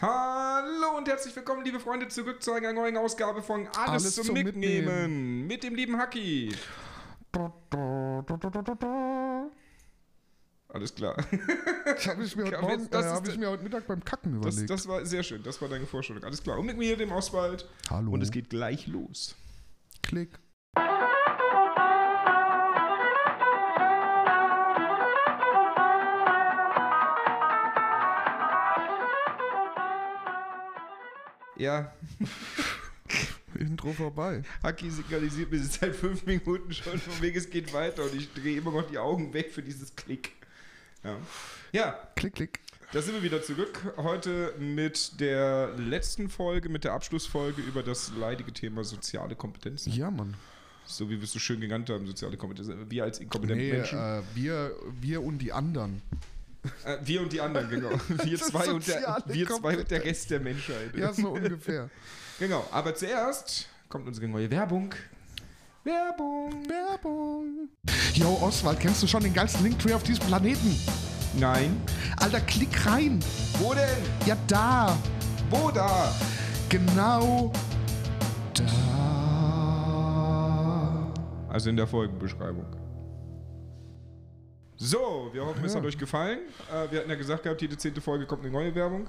Hallo und herzlich willkommen, liebe Freunde, zurück zu einer neuen Ausgabe von Alles, Alles zum, zum Mitnehmen. Mitnehmen. mit dem lieben Haki. Alles klar. Das habe ich, mir heute Morgen- das äh, hab ich mir heute Mittag beim Kacken Das, überlegt. das war sehr schön, das war deine Vorstellung. Alles klar. Und mit mir, dem Oswald. Hallo. Und es geht gleich los. Klick. Ja, Intro vorbei. Haki signalisiert mir seit fünf Minuten schon, von wegen es geht weiter und ich drehe immer noch die Augen weg für dieses Klick. Ja. ja, Klick, klick. Da sind wir wieder zurück. Heute mit der letzten Folge, mit der Abschlussfolge über das leidige Thema soziale Kompetenzen. Ja, Mann. So wie wir es so schön genannt haben, soziale Kompetenzen. Wir als inkompetente Nee, Menschen. äh, wir, wir und die anderen. Äh, wir und die anderen, genau. Wir zwei, und der, wir zwei und der. Rest der Menschheit. Ja, so ungefähr. Genau. Aber zuerst kommt unsere neue Werbung. Werbung. Werbung. Yo, Oswald, kennst du schon den geilsten Linktree auf diesem Planeten? Nein. Alter, klick rein. Wo denn? Ja, da. Wo da? Genau da. Also in der Folgenbeschreibung. So, wir hoffen, es Ja. hat euch gefallen. Äh, wir hatten ja gesagt gehabt, jede zehnte Folge kommt eine neue Werbung.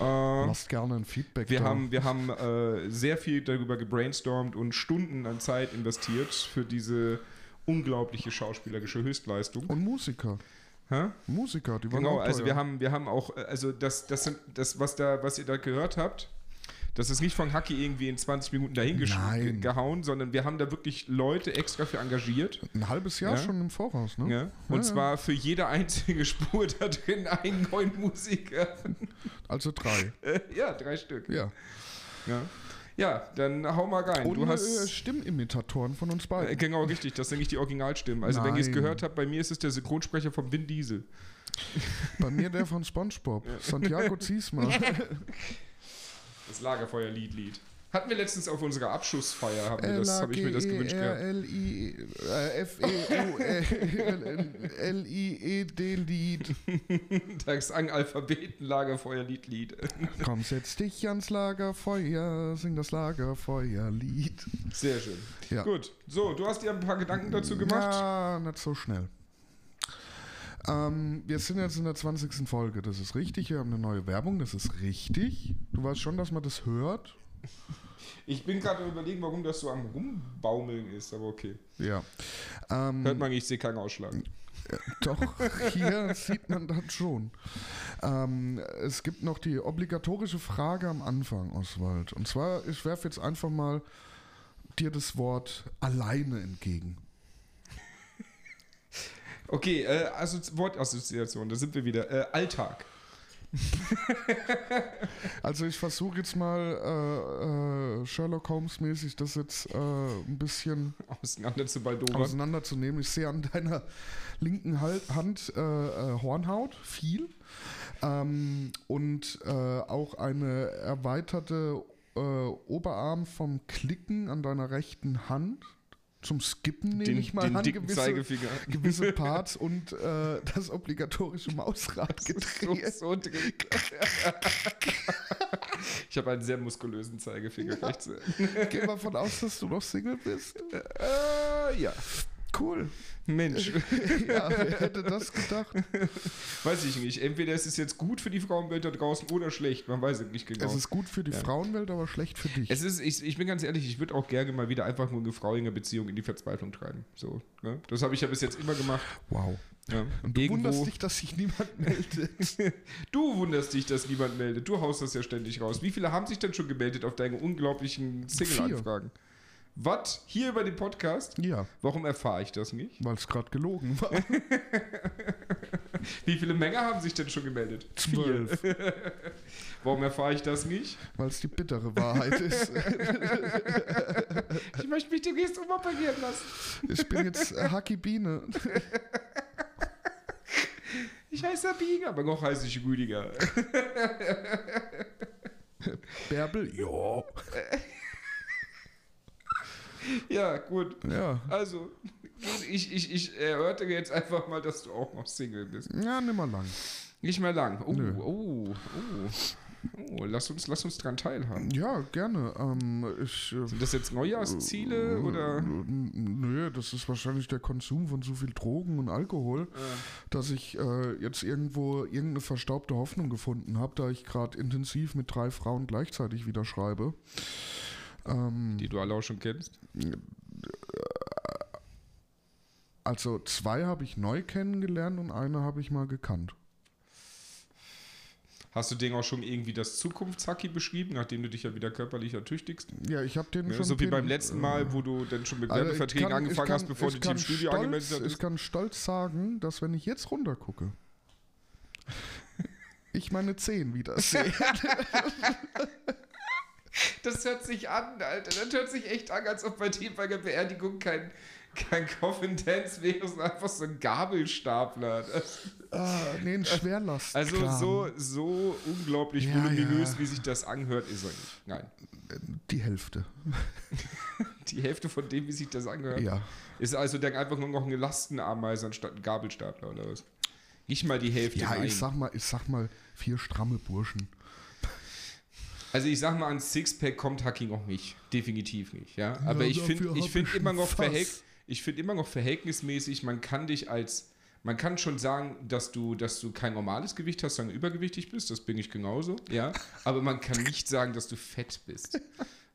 Äh, Lasst gerne ein Feedback wir da. haben, wir haben äh, sehr viel darüber gebrainstormt und Stunden an Zeit investiert für diese unglaubliche schauspielerische Höchstleistung. Und Musiker. Hä? Musiker, die waren Genau, auch also teuer. wir haben, wir haben auch, äh, also das, das sind, das, was da, was ihr da gehört habt, das ist nicht von Hacki irgendwie in 20 Minuten dahin gesch- Nein. ge- gehauen, sondern wir haben da wirklich Leute extra für engagiert. Ein halbes Jahr Ja. schon im Voraus, ne? Ja? Und Ja, zwar für jede einzige Spur da drin einen neuen Musiker. Also drei. Äh, ja, drei Stück. Ja. Ja, ja dann hau mal rein. Und du äh, hast. Stimmimitatoren von uns Äh, beiden. genau, richtig, das sind nicht die Originalstimmen. Also, wenn ihr es Nein. gehört habt, bei mir ist es der Synchronsprecher von Vin Diesel. Bei mir der von Spongebob. Santiago Ziesma. Das Lagerfeuer-Lied-Lied. Hatten wir letztens auf unserer das, habe ich mir das gewünscht gehabt. L-I äh, F-E-U-L-I-E-D Lied. Das Alphabeten Lagerfeuer-Lied-Lied. Komm, setz dich ans Lagerfeuer, sing das Lagerfeuerlied. Sehr schön. Ja. Gut, so, du hast dir ein paar Gedanken dazu gemacht. Ja, nicht so schnell. Ähm, wir sind jetzt in der 20. Folge, das ist richtig. Wir haben eine neue Werbung, das ist richtig. Du weißt schon, dass man das hört. Ich bin gerade überlegen, warum das so am Rumbaumeln ist, aber okay. Ja. Ähm, Hört man, ich sehe keinen Ausschlag. Doch, hier sieht man das schon. Ähm, es gibt noch die obligatorische Frage am Anfang, Oswald. Und zwar, ich werfe jetzt einfach mal dir das Wort alleine entgegen. Okay, äh, Assozi Wortassoziation, da sind wir wieder. Äh, Alltag. Also ich versuche jetzt mal äh, äh, Sherlock Holmes mäßig das jetzt äh, ein bisschen Auseinander zu auseinanderzunehmen. Ich sehe an deiner linken Hand äh, äh, Hornhaut, viel. Ähm, und äh, auch eine erweiterte Oberarm vom Klicken an deiner rechten Hand. Zum Skippen nehme Den, ich mal den an, gewisse, Zeigefinger. gewisse Parts und äh, das obligatorische Mausrad so, gedreht. so drin. ich habe einen sehr muskulösen Zeigefinger. rechts. Geh mal von aus, dass du noch Single bist. Äh, ja. Cool. Mensch, Ja, wer hätte das gedacht? weiß ich nicht. Entweder ist es jetzt gut für die Frauenwelt da draußen oder schlecht. Man weiß es nicht genau. Es ist gut für die Frauenwelt, aber schlecht für dich. Es ist, ich, ich bin ganz ehrlich, ich würde auch gerne mal wieder einfach nur eine Frau in einer Beziehung in die Verzweiflung treiben. So, ne? Das habe ich ja bis jetzt immer gemacht. wow. Ja. Und du Irgendwo- wunderst dich, dass sich niemand meldet. Du wunderst dich, dass niemand meldet. Du haust das ja ständig raus. Wie viele haben sich denn schon gemeldet auf deine unglaublichen Single-Anfragen? Was? Hier über den Podcast? ja, Warum erfahre ich das nicht? weil es gerade gelogen war. Wie viele Männer haben sich denn schon gemeldet? Zwölf. Warum erfahre ich das nicht? Weil es die bittere Wahrheit ist. Ich möchte mich demnächst umoperieren lassen. Ich bin jetzt äh, Haki Biene. Ich heiße Sabine, aber noch heiße ich Rüdiger. Bärbel? Ja. Ja, gut. Ja. Also, ich, ich, ich erörtere jetzt einfach mal, dass du auch noch Single bist. Ja, nimmer lang. Nicht mehr lang. Oh, Nö. oh, oh. Oh, lass uns, lass uns dran teilhaben. Ja, gerne. Ähm, ich, äh, Sind das jetzt Neujahrsziele oder? Nö, das ist wahrscheinlich der Konsum von so viel Drogen und Alkohol, dass ich äh, jetzt irgendwo irgendeine verstaubte Hoffnung gefunden habe, da ich gerade intensiv mit drei Frauen gleichzeitig wieder schreibe. Ähm, Die du alle auch schon kennst? also zwei habe ich neu kennengelernt und eine habe ich mal gekannt. Hast du denen auch schon irgendwie das Zukunftshacki beschrieben, nachdem du dich ja wieder körperlich ertüchtigst? Ja, ich habe den Ja, schon. so wie den- beim letzten Mal, wo du dann schon mit Also ich Werbeverträgen kann- angefangen ich kann- hast, bevor ich du kann Studio stolz, angemeldet Ich hast. kann stolz sagen, dass wenn ich jetzt runtergucke, ich meine 10 wieder sehe. Das hört sich an, Alter. Das hört sich echt an, als ob bei dir bei der Beerdigung kein, kein Coffin Dance wäre, sondern einfach so ein Gabelstapler. Ah, nee, ein Schwerlast. also so, so unglaublich Ja, voluminös, ja. wie sich das anhört, ist er nicht. Nein. Die Hälfte. Die Hälfte von dem, wie sich das angehört, Ja. ist also dann einfach nur noch eine Lastenameise anstatt ein Gabelstapler oder was? Nicht mal die Hälfte. Ja, ich sag mal, ich sag mal, vier stramme Burschen. Also ich sag mal, an Sixpack kommt Hacking auch nicht. Definitiv nicht, ja. Aber Ja, ich finde ich find immer noch verhält, ich finde immer noch verhältnismäßig, man kann dich als man kann schon sagen, dass du, dass du kein normales Gewicht hast, sondern übergewichtig bist. Das bin ich genauso, ja. Aber man kann nicht sagen, dass du fett bist.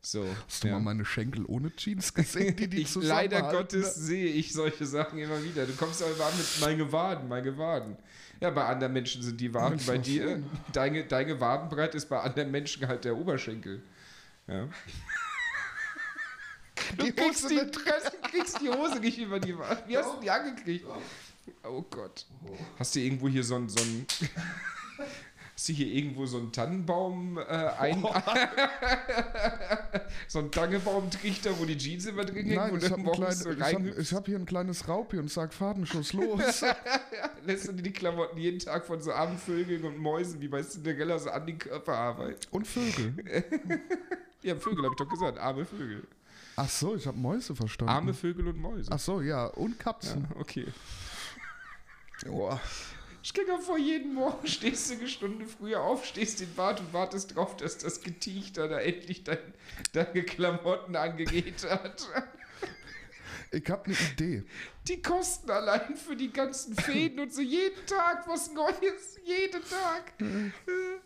So. Hast du ja. mal meine Schenkel ohne Jeans gesehen, die die ich, leider? Gottes sehe ich solche Sachen immer wieder. Du kommst aber an mit meine Waden, meine Waden. Ja, bei anderen Menschen sind die Waden, bei dir, schön. deine, deine Wadenbreite ist bei anderen Menschen halt der Oberschenkel. Ja. Du Die kriegst die, kriegst die Hose nicht über die Waden. Wie hast du die angekriegt? Oh Gott. Hast du irgendwo hier so ein, so ein Hast du hier irgendwo so einen Tannenbaum äh, ein, so einen Tannenbaumtrichter, wo die Jeans immer drin hängen, Nein, du habe morgens so kleine, ich hab, hier ein kleines Raupi und sag Fadenschuss los. Lässt du dir die Klamotten jeden Tag von so armen Vögeln und Mäusen wie bei Cinderella so an den Körper arbeiten? und Vögel. Ja, Vögel, habe ich doch gesagt. Arme Vögel. Ach so, ich habe Mäuse verstanden. Arme Vögel und Mäuse. Ach so, ja, und Ja, Katzen. okay. Boah. Stell dir vor, jeden Morgen stehst du eine Stunde früher auf, stehst in Bad und wartest drauf, dass das Getiechter da endlich dein, deine Klamotten angegeht hat. Ich habe eine Idee. Die kosten allein für die ganzen Fäden und so jeden Tag was Neues. Jeden Tag.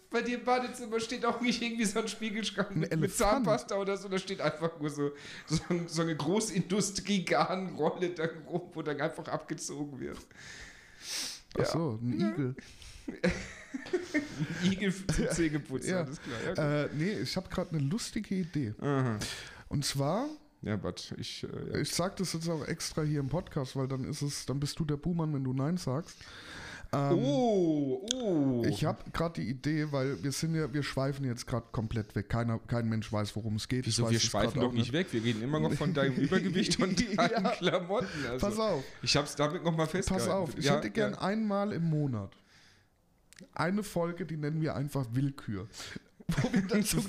Bei dir im Badezimmer steht auch nicht irgendwie so ein Spiegelschrank mit, mit Elefant. Zahnpasta oder so. Da steht einfach nur so, so, ein- so eine Großindustrie-Garnrolle da rum, wo dann einfach abgezogen wird. Ach so, ein Igel. Igel zum Zähneputzen, Ja. alles klar. Ja. Äh, nee, ich habe gerade eine lustige Idee. Aha. Und zwar, ja but ich. Äh, ja. ich sag das jetzt auch extra hier im Podcast, weil dann ist es, dann bist du der Buhmann, wenn du Nein sagst. Ähm, Oh, oh. Ich habe gerade die Idee, weil wir sind ja, wir schweifen jetzt gerade komplett weg. Keiner, kein Mensch weiß, worum es geht. Ich Wieso, weiß wir es schweifen doch nicht weg. Wir reden immer noch von deinem Übergewicht und deinen Ja. Klamotten. Also, Pass auf, Ich hab's damit nochmal festgehalten. pass auf. Ich Ja, hätte gern ja. einmal im Monat eine Folge, die nennen wir einfach Willkür. Wo wir dann so,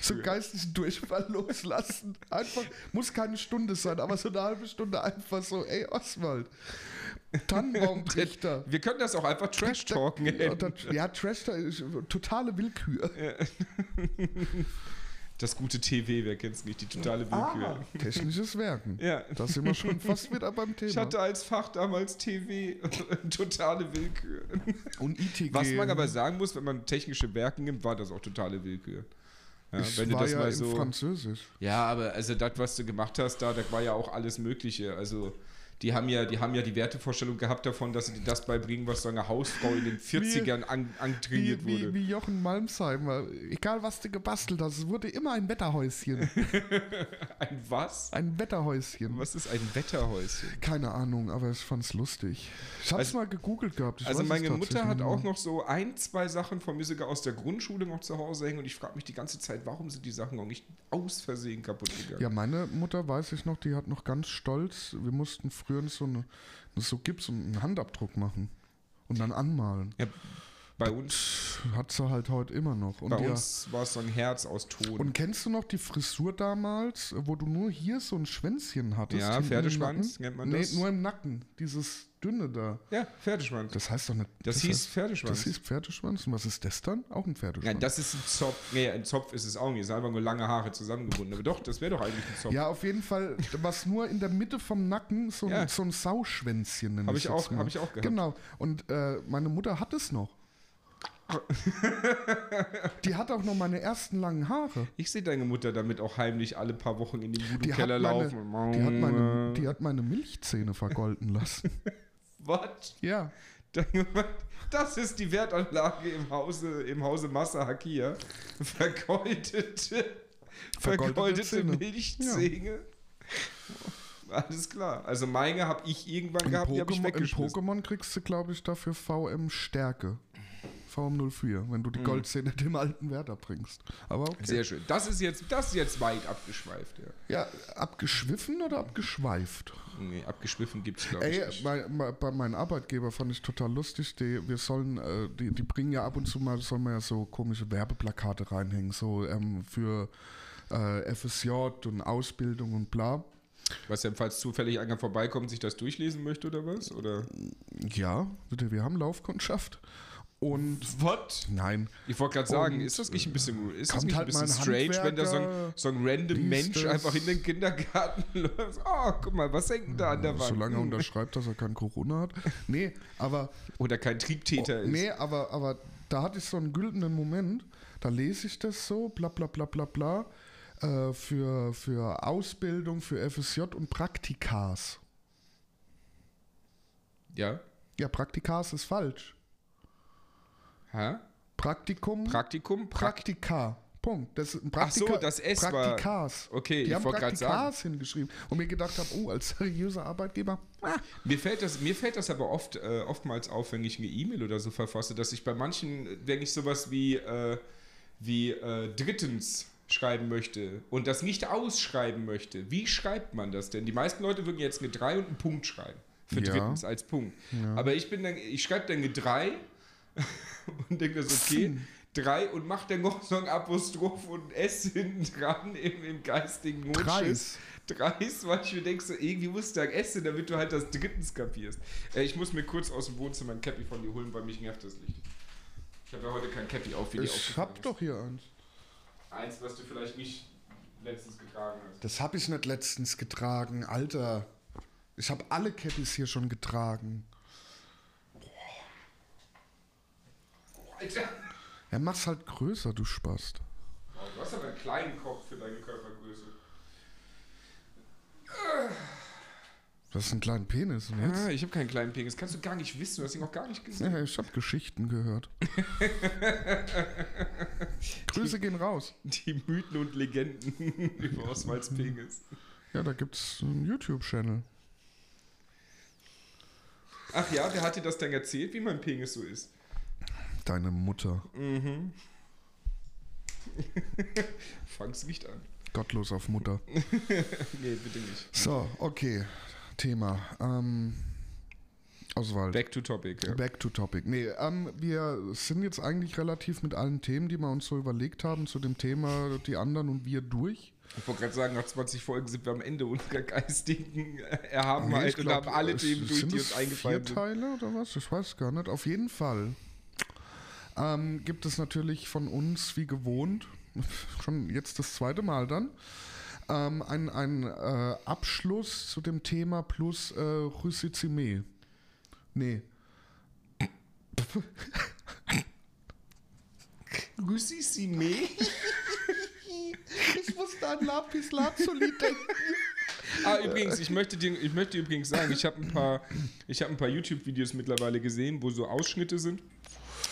so geistigen Durchfall loslassen. Einfach, muss keine Stunde sein, aber so eine halbe Stunde einfach so, ey Oswald, Tannenbaumtrichter. Wir können das auch einfach Trash-Talken Ja, nennen. dann, ja, Trash, ist totale Willkür. Das gute TV, wer kennt's nicht? Die totale Willkür. Technisches Werken. Ja. Da sind wir schon fast wieder beim Thema. Ich hatte als Fach damals TV totale Willkür. Und ITG. Was man aber sagen muss, wenn man technische Werke nimmt, war das auch totale Willkür. Ja, ich wenn du war das ja mal in so. Französisch. Ja, aber also das, was du gemacht hast, da, das war ja auch alles Mögliche. Also die haben ja, die haben ja die Wertevorstellung gehabt davon, dass sie dir das beibringen, was so eine Hausfrau in den 40ern an, antrainiert Wie, wurde. wie, wie Jochen Malmsheimer. Egal, was du gebastelt hast, es wurde immer ein Wetterhäuschen. Ein was? Ein Wetterhäuschen. Was ist ein Wetterhäuschen? Keine Ahnung, aber ich fand's lustig. Ich hab's Also- mal gegoogelt gehabt. Ich also es meine Mutter hat auch noch so ein, zwei Sachen von mir sogar aus der Grundschule noch zu Hause hängen und ich frage mich die ganze Zeit, warum sind die Sachen noch nicht aus Versehen kaputt gegangen? Ja, meine Mutter weiß ich noch, die hat noch ganz stolz, wir mussten früher so, eine, so Gips und einen Handabdruck machen. Und dann anmalen. Ja. Bei uns, Hat sie halt heute immer noch. Und, bei ja, uns war es so ein Herz aus Ton. und kennst du noch die Frisur damals, wo du nur hier so ein Schwänzchen hattest? ja, Pferdeschwanz nennt man Nee, das. nur im Nacken. Dieses dünne da. ja, Pferdeschwanz. Das, Das heißt doch nicht. hieß heißt, Pferdeschwanz. Das hieß Pferdeschwanz. Und was ist das dann? Auch ein Pferdeschwanz. Nein, das ist ein Zopf. Nee, ein Zopf ist es auch nicht. Es ist einfach nur lange Haare zusammengebunden. Aber doch, das wäre doch eigentlich ein Zopf. Ja, auf jeden Fall, was nur in der Mitte vom Nacken so, Ja. ein, so ein Sauschwänzchen nennt Hab ich auch- mal. hab ich auch gehabt. Genau. Und äh, meine Mutter hat es noch. Die hat auch noch meine ersten langen Haare. Ich sehe deine Mutter damit auch heimlich alle paar Wochen in den Voodoo-Keller meine, laufen. die, hat meine, die hat meine Milchzähne vergolden lassen. Was? Ja. Das ist die Wertanlage im Hause, im Hause Massa Hakia. Vergoldete, Vergoldete vergoldete Zähne. Milchzähne. Alles klar. Also meine habe ich irgendwann Im gehabt, die habe ich Pokémon, Im weggeschmissen. Pokémon kriegst du, glaube ich, dafür VM Stärke. VM04, wenn du die Goldzähne dem alten Wert abbringst. Aber okay. Sehr schön. Das ist jetzt, das ist jetzt weit abgeschweift. Ja. Ja, abgeschwiffen oder abgeschweift? Nee, abgeschwiffen gibt es, glaube ich. Ey, nicht. mein, bei meinem Arbeitgeber fand ich total lustig. Die, wir sollen, äh, die, die bringen ja ab und zu mal, sollen wir ja so komische Werbeplakate reinhängen, so ähm, für äh, FSJ und Ausbildung und bla. Was denn, falls zufällig einer vorbeikommt, sich das durchlesen möchte oder was? Oder? Ja, wir haben Laufkundschaft. Und Was? nein, Ich wollte gerade sagen, Und, ist das nicht ein bisschen, ist das nicht ein halt bisschen mal ein strange, wenn da so ein, so ein random Mensch das. einfach in den Kindergarten läuft? Oh, guck mal, was hängt denn da an der Wand? solange er unterschreibt, dass er kein Corona hat. Nee, aber Oder kein Triebtäter ist. Oh, Nee, aber, aber da hatte ich so einen güldenen Moment. Da lese ich das so, bla bla bla bla bla, äh, für, für Ausbildung, für FSJ und Praktikas. Ja? Ja, Praktikas ist falsch. Hä? Praktikum, Praktikum? Prakt Praktika. Punkt. Das ist ein Ach so, Praktika, das S war- Praktikas. Okay, Die ich haben wollte gerade sagen. Praktikas hingeschrieben. Und mir gedacht habe, oh, als seriöser Arbeitgeber, ah, Mir fällt, das, mir fällt das aber oft, äh, oftmals auf, wenn ich eine E-Mail oder so verfasse, dass ich bei manchen, wenn ich sowas wie, äh, wie äh, drittens schreiben möchte und das nicht ausschreiben möchte, wie schreibt man das denn? Die meisten Leute würden jetzt eine 3 und einen Punkt schreiben. Für Ja. drittens als Punkt. Aber ich bin dann, ich schreibe dann eine 3 und denke so, okay, 3 und mache dann noch so ein Apostroph und S hinten dran im, im geistigen Mundschiss. Dreis. Dreis, weil ich mir denke, so, irgendwie musst du da essen, damit du halt das drittens kapierst. Äh, ich muss mir kurz aus dem Wohnzimmer ein Cappy von dir holen, weil mich nervt das Licht. Ich habe ja heute kein Cappy auf, wie dir ich hab ist. doch hier eins. Eins, was du vielleicht nicht letztens getragen hast. Das habe ich nicht letztens getragen, Alter. Ich habe alle Cappies hier schon getragen. Alter! Ja, mach's halt größer, du Spast. Oh, du hast aber einen kleinen Kopf für deine Körpergröße. Du hast einen kleinen Penis und jetzt? Ah, ich habe keinen kleinen Penis. Kannst du gar nicht wissen. Du hast ihn noch gar nicht gesehen. Ja, ich habe Geschichten gehört. Grüße gehen raus. Die Mythen und Legenden über Oswalds Penis. Ja, da gibt's einen YouTube-Channel. Ach ja, wer hat dir das denn erzählt, wie mein Penis so ist? Deine Mutter. Fang's nicht an. Gottlos auf Mutter. Nee, bitte nicht. So, okay. Thema. Ähm, Oswald. Back to topic, ja. Back to topic. Nee, ähm, wir sind jetzt eigentlich relativ mit allen Themen, die wir uns so überlegt haben, zu dem Thema die anderen und wir durch. Ich wollte gerade sagen, nach 20 Folgen sind wir am Ende unserer geistigen äh, Nee, Erhabenheit ich und glaub, haben alle Themen durch, sind die uns eingefallen vier sind. Teile oder was? Ich weiß gar nicht. Auf jeden Fall ähm, gibt es natürlich von uns, wie gewohnt, schon jetzt das zweite Mal dann, ähm, ein, ein äh, Abschluss zu dem Thema plus äh, Rüssizime. Nee. Rüssissime? Ich musste an Lapis Lazuli denken. Ah, übrigens, ich möchte, dir, ich möchte übrigens sagen, ich habe ein paar, ich hab ein paar YouTube-Videos mittlerweile gesehen, wo so Ausschnitte sind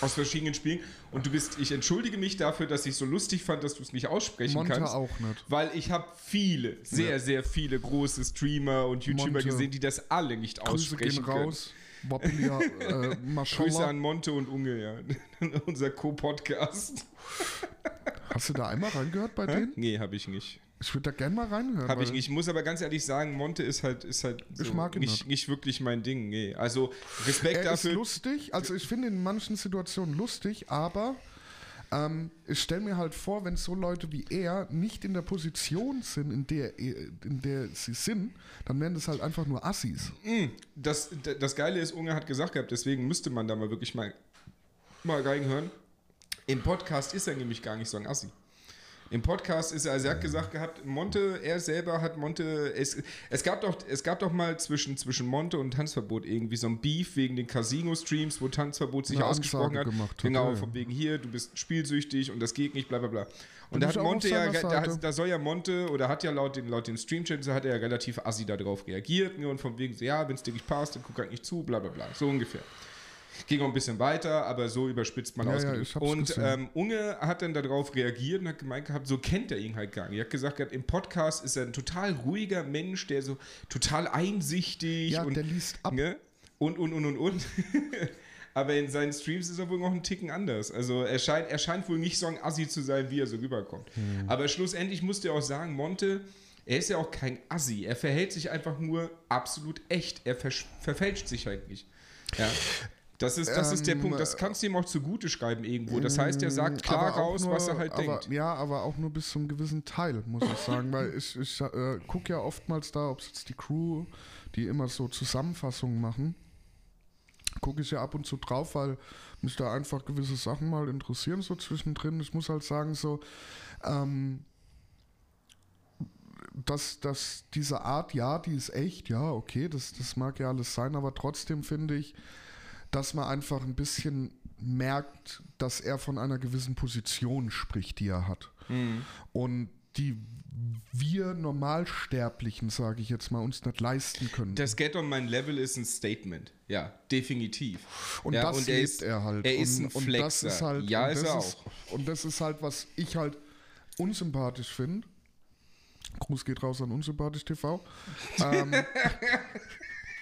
aus verschiedenen Spielen. Und du bist, ich entschuldige mich dafür, dass ich so lustig fand, dass du es nicht aussprechen Monte kannst. auch nicht. Weil ich habe viele, sehr, Ja. sehr viele große Streamer und YouTuber Monte. gesehen, die das alle nicht Grüße aussprechen gehen können. raus. Wappelia, äh, Grüße Maschallah. an Monte und Unge, ja. Unser Co-Podcast. Hast du da einmal reingehört bei denen? Nee, habe ich nicht. Ich würde da gerne mal reinhören. Habe ich. Ich muss aber ganz ehrlich sagen, Monte ist halt, ist halt so Ich mag ihn nicht, nicht. wirklich mein Ding. Nee. Also Respekt Er ist dafür. lustig, also ich finde in manchen Situationen lustig, aber ähm, ich stelle mir halt vor, wenn so Leute wie er nicht in der Position sind, in der, in der sie sind, dann wären das halt einfach nur Assis. Mm, Das, das Geile ist, Unge hat gesagt gehabt, deswegen müsste man da mal wirklich mal, mal reinhören. Im Podcast ist er nämlich gar nicht so ein Assi. Im Podcast ist er, also er hat gesagt gehabt, Monte, er selber hat Monte, es, es, gab, doch, es gab doch mal zwischen, zwischen Monte und Tanzverbot irgendwie so ein Beef wegen den Casino-Streams, wo Tanzverbot sich Eine ausgesprochen Ansage hat. hat, genau, von wegen hier, du bist spielsüchtig und das geht nicht, bla bla bla. Und Bin da hat Monte ja, da, da soll ja Monte, oder hat ja laut den, laut den Streamchats, hat er ja relativ assi darauf reagiert, ne, und von wegen so, ja, wenn es dir nicht passt, dann guck halt nicht zu, bla bla bla, so ungefähr. Ging auch ein bisschen weiter, aber so überspitzt man Ja, ja, ausgedrückt. hab's und ähm, Unge hat dann darauf reagiert und hat gemeint gehabt, so kennt er ihn halt gar nicht. Er hat gesagt, im Podcast ist er ein total ruhiger Mensch, der so total einsichtig Ja, und, der liest ab. ne? und, und, und, und, und. Aber in seinen Streams ist er wohl noch einen Ticken anders. Also er scheint, er scheint wohl nicht so ein Assi zu sein, wie er so rüberkommt. Hm. Aber schlussendlich musste er auch sagen, Monte, er ist ja auch kein Assi. Er verhält sich einfach nur absolut echt. Er verfälscht sich halt nicht. Ja. Das ist, das ist der Ähm, Punkt. Das kannst du ihm auch zugute schreiben irgendwo. Das heißt, er sagt klar raus, nur- was er halt aber, denkt. Ja, aber auch nur bis zu einem gewissen Teil, muss ich sagen. weil ich, ich äh, gucke ja oftmals da, ob es jetzt die Crew, die immer so Zusammenfassungen machen, gucke ich ja ab und zu drauf, weil mich da einfach gewisse Sachen mal interessieren, so zwischendrin. Ich muss halt sagen, so, ähm, dass, dass diese Art, ja, die ist echt, ja, okay, das, das mag ja alles sein, aber trotzdem finde ich, dass man einfach ein bisschen merkt, dass er von einer gewissen Position spricht, die er hat. Mhm. Und die wir Normalsterblichen, sage ich jetzt mal, uns nicht leisten können. Das Get on mein Level ist ein Statement. Ja, definitiv. Und ja, das und er lebt ist, er halt. Er ist und, ein und Flexer. das ist halt, ja, und ist das er ist, auch. Und das ist halt, was ich halt unsympathisch finde. Gruß geht raus an unsympathisch TV. ähm,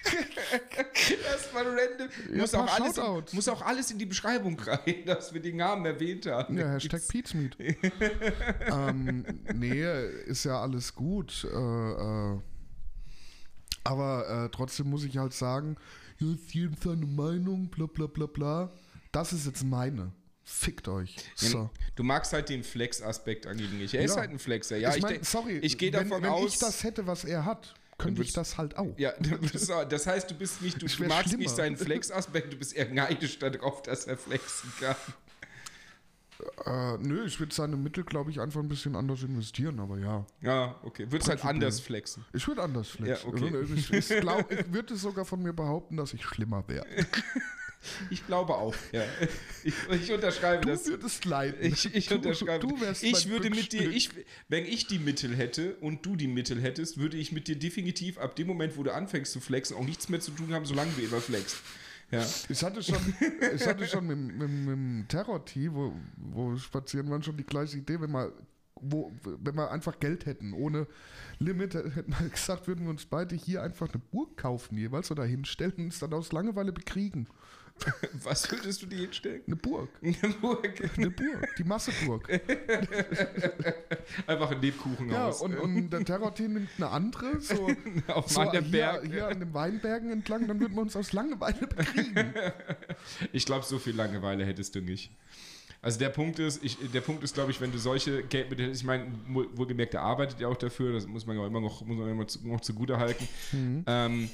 Erstmal random. Ja, muss, auch alles in, muss auch alles in die Beschreibung rein, dass wir den Namen erwähnt haben. ja, Hashtag Pizmeet. ähm, nee, ist ja alles gut. Äh, äh, aber äh, trotzdem muss ich halt sagen, ja, ist jedem seine Meinung, bla bla bla bla. Das ist jetzt meine. Fickt euch. So. Du magst halt den Flex-Aspekt an ihm nicht. Er ist Ja. halt ein Flexer. Ja, ich denk- sorry, ich gehe wenn, davon wenn aus. ich das hätte, was er hat, könnte ich das halt auch. ja, das heißt, du bist nicht, du, Ich magst schlimmer. nicht seinen Flex-Aspekt, du bist eher neidisch darauf, dass er flexen kann. Äh, nö, ich würde seine Mittel, glaube ich, einfach ein bisschen anders investieren, aber ja. Ja, okay. Würdest halt anders flexen. Ich würde anders flexen. Ja, okay. Also Ich, ich, glaub, ich würde sogar von mir behaupten, dass ich schlimmer wäre. Ich glaube auch, ja. Ich, ich unterschreibe Du das. würdest leiden. Ich, ich Du- unterschreibe. Du wärst ich würde mit dir, ich, wenn ich die Mittel hätte und du die Mittel hättest, würde ich mit dir definitiv ab dem Moment, wo du anfängst zu flexen, auch nichts mehr zu tun haben, solange du immer flexst. Ja. Ich hatte schon, ich hatte schon mit, mit, mit dem Terror-Tee, wo, wo wir spazieren waren, schon die gleiche Idee, wenn wir, wo, wenn wir einfach Geld hätten, ohne Limit, hätten wir gesagt, würden wir uns beide hier einfach eine Burg kaufen jeweils oder hinstellen und uns dann aus Langeweile bekriegen. Was würdest du dir hinstellen? Eine Burg. Eine Burg. Eine Burg. Die Masseburg. Einfach ein Lebkuchen Ja, aus. und, und der Terror-Tee nimmt eine andere, so, auf so einem hier, hier an den Weinbergen entlang, dann würden wir uns aus Langeweile bekriegen. Ich glaube, so viel Langeweile hättest du nicht. Also der Punkt ist, ich, der Punkt ist, glaube ich, wenn du solche Geldmittel hättest, ich meine, wohl- wohlgemerkt, der arbeitet ja auch dafür, das muss man ja immer noch, muss man immer zu, noch zugute halten. Ähm,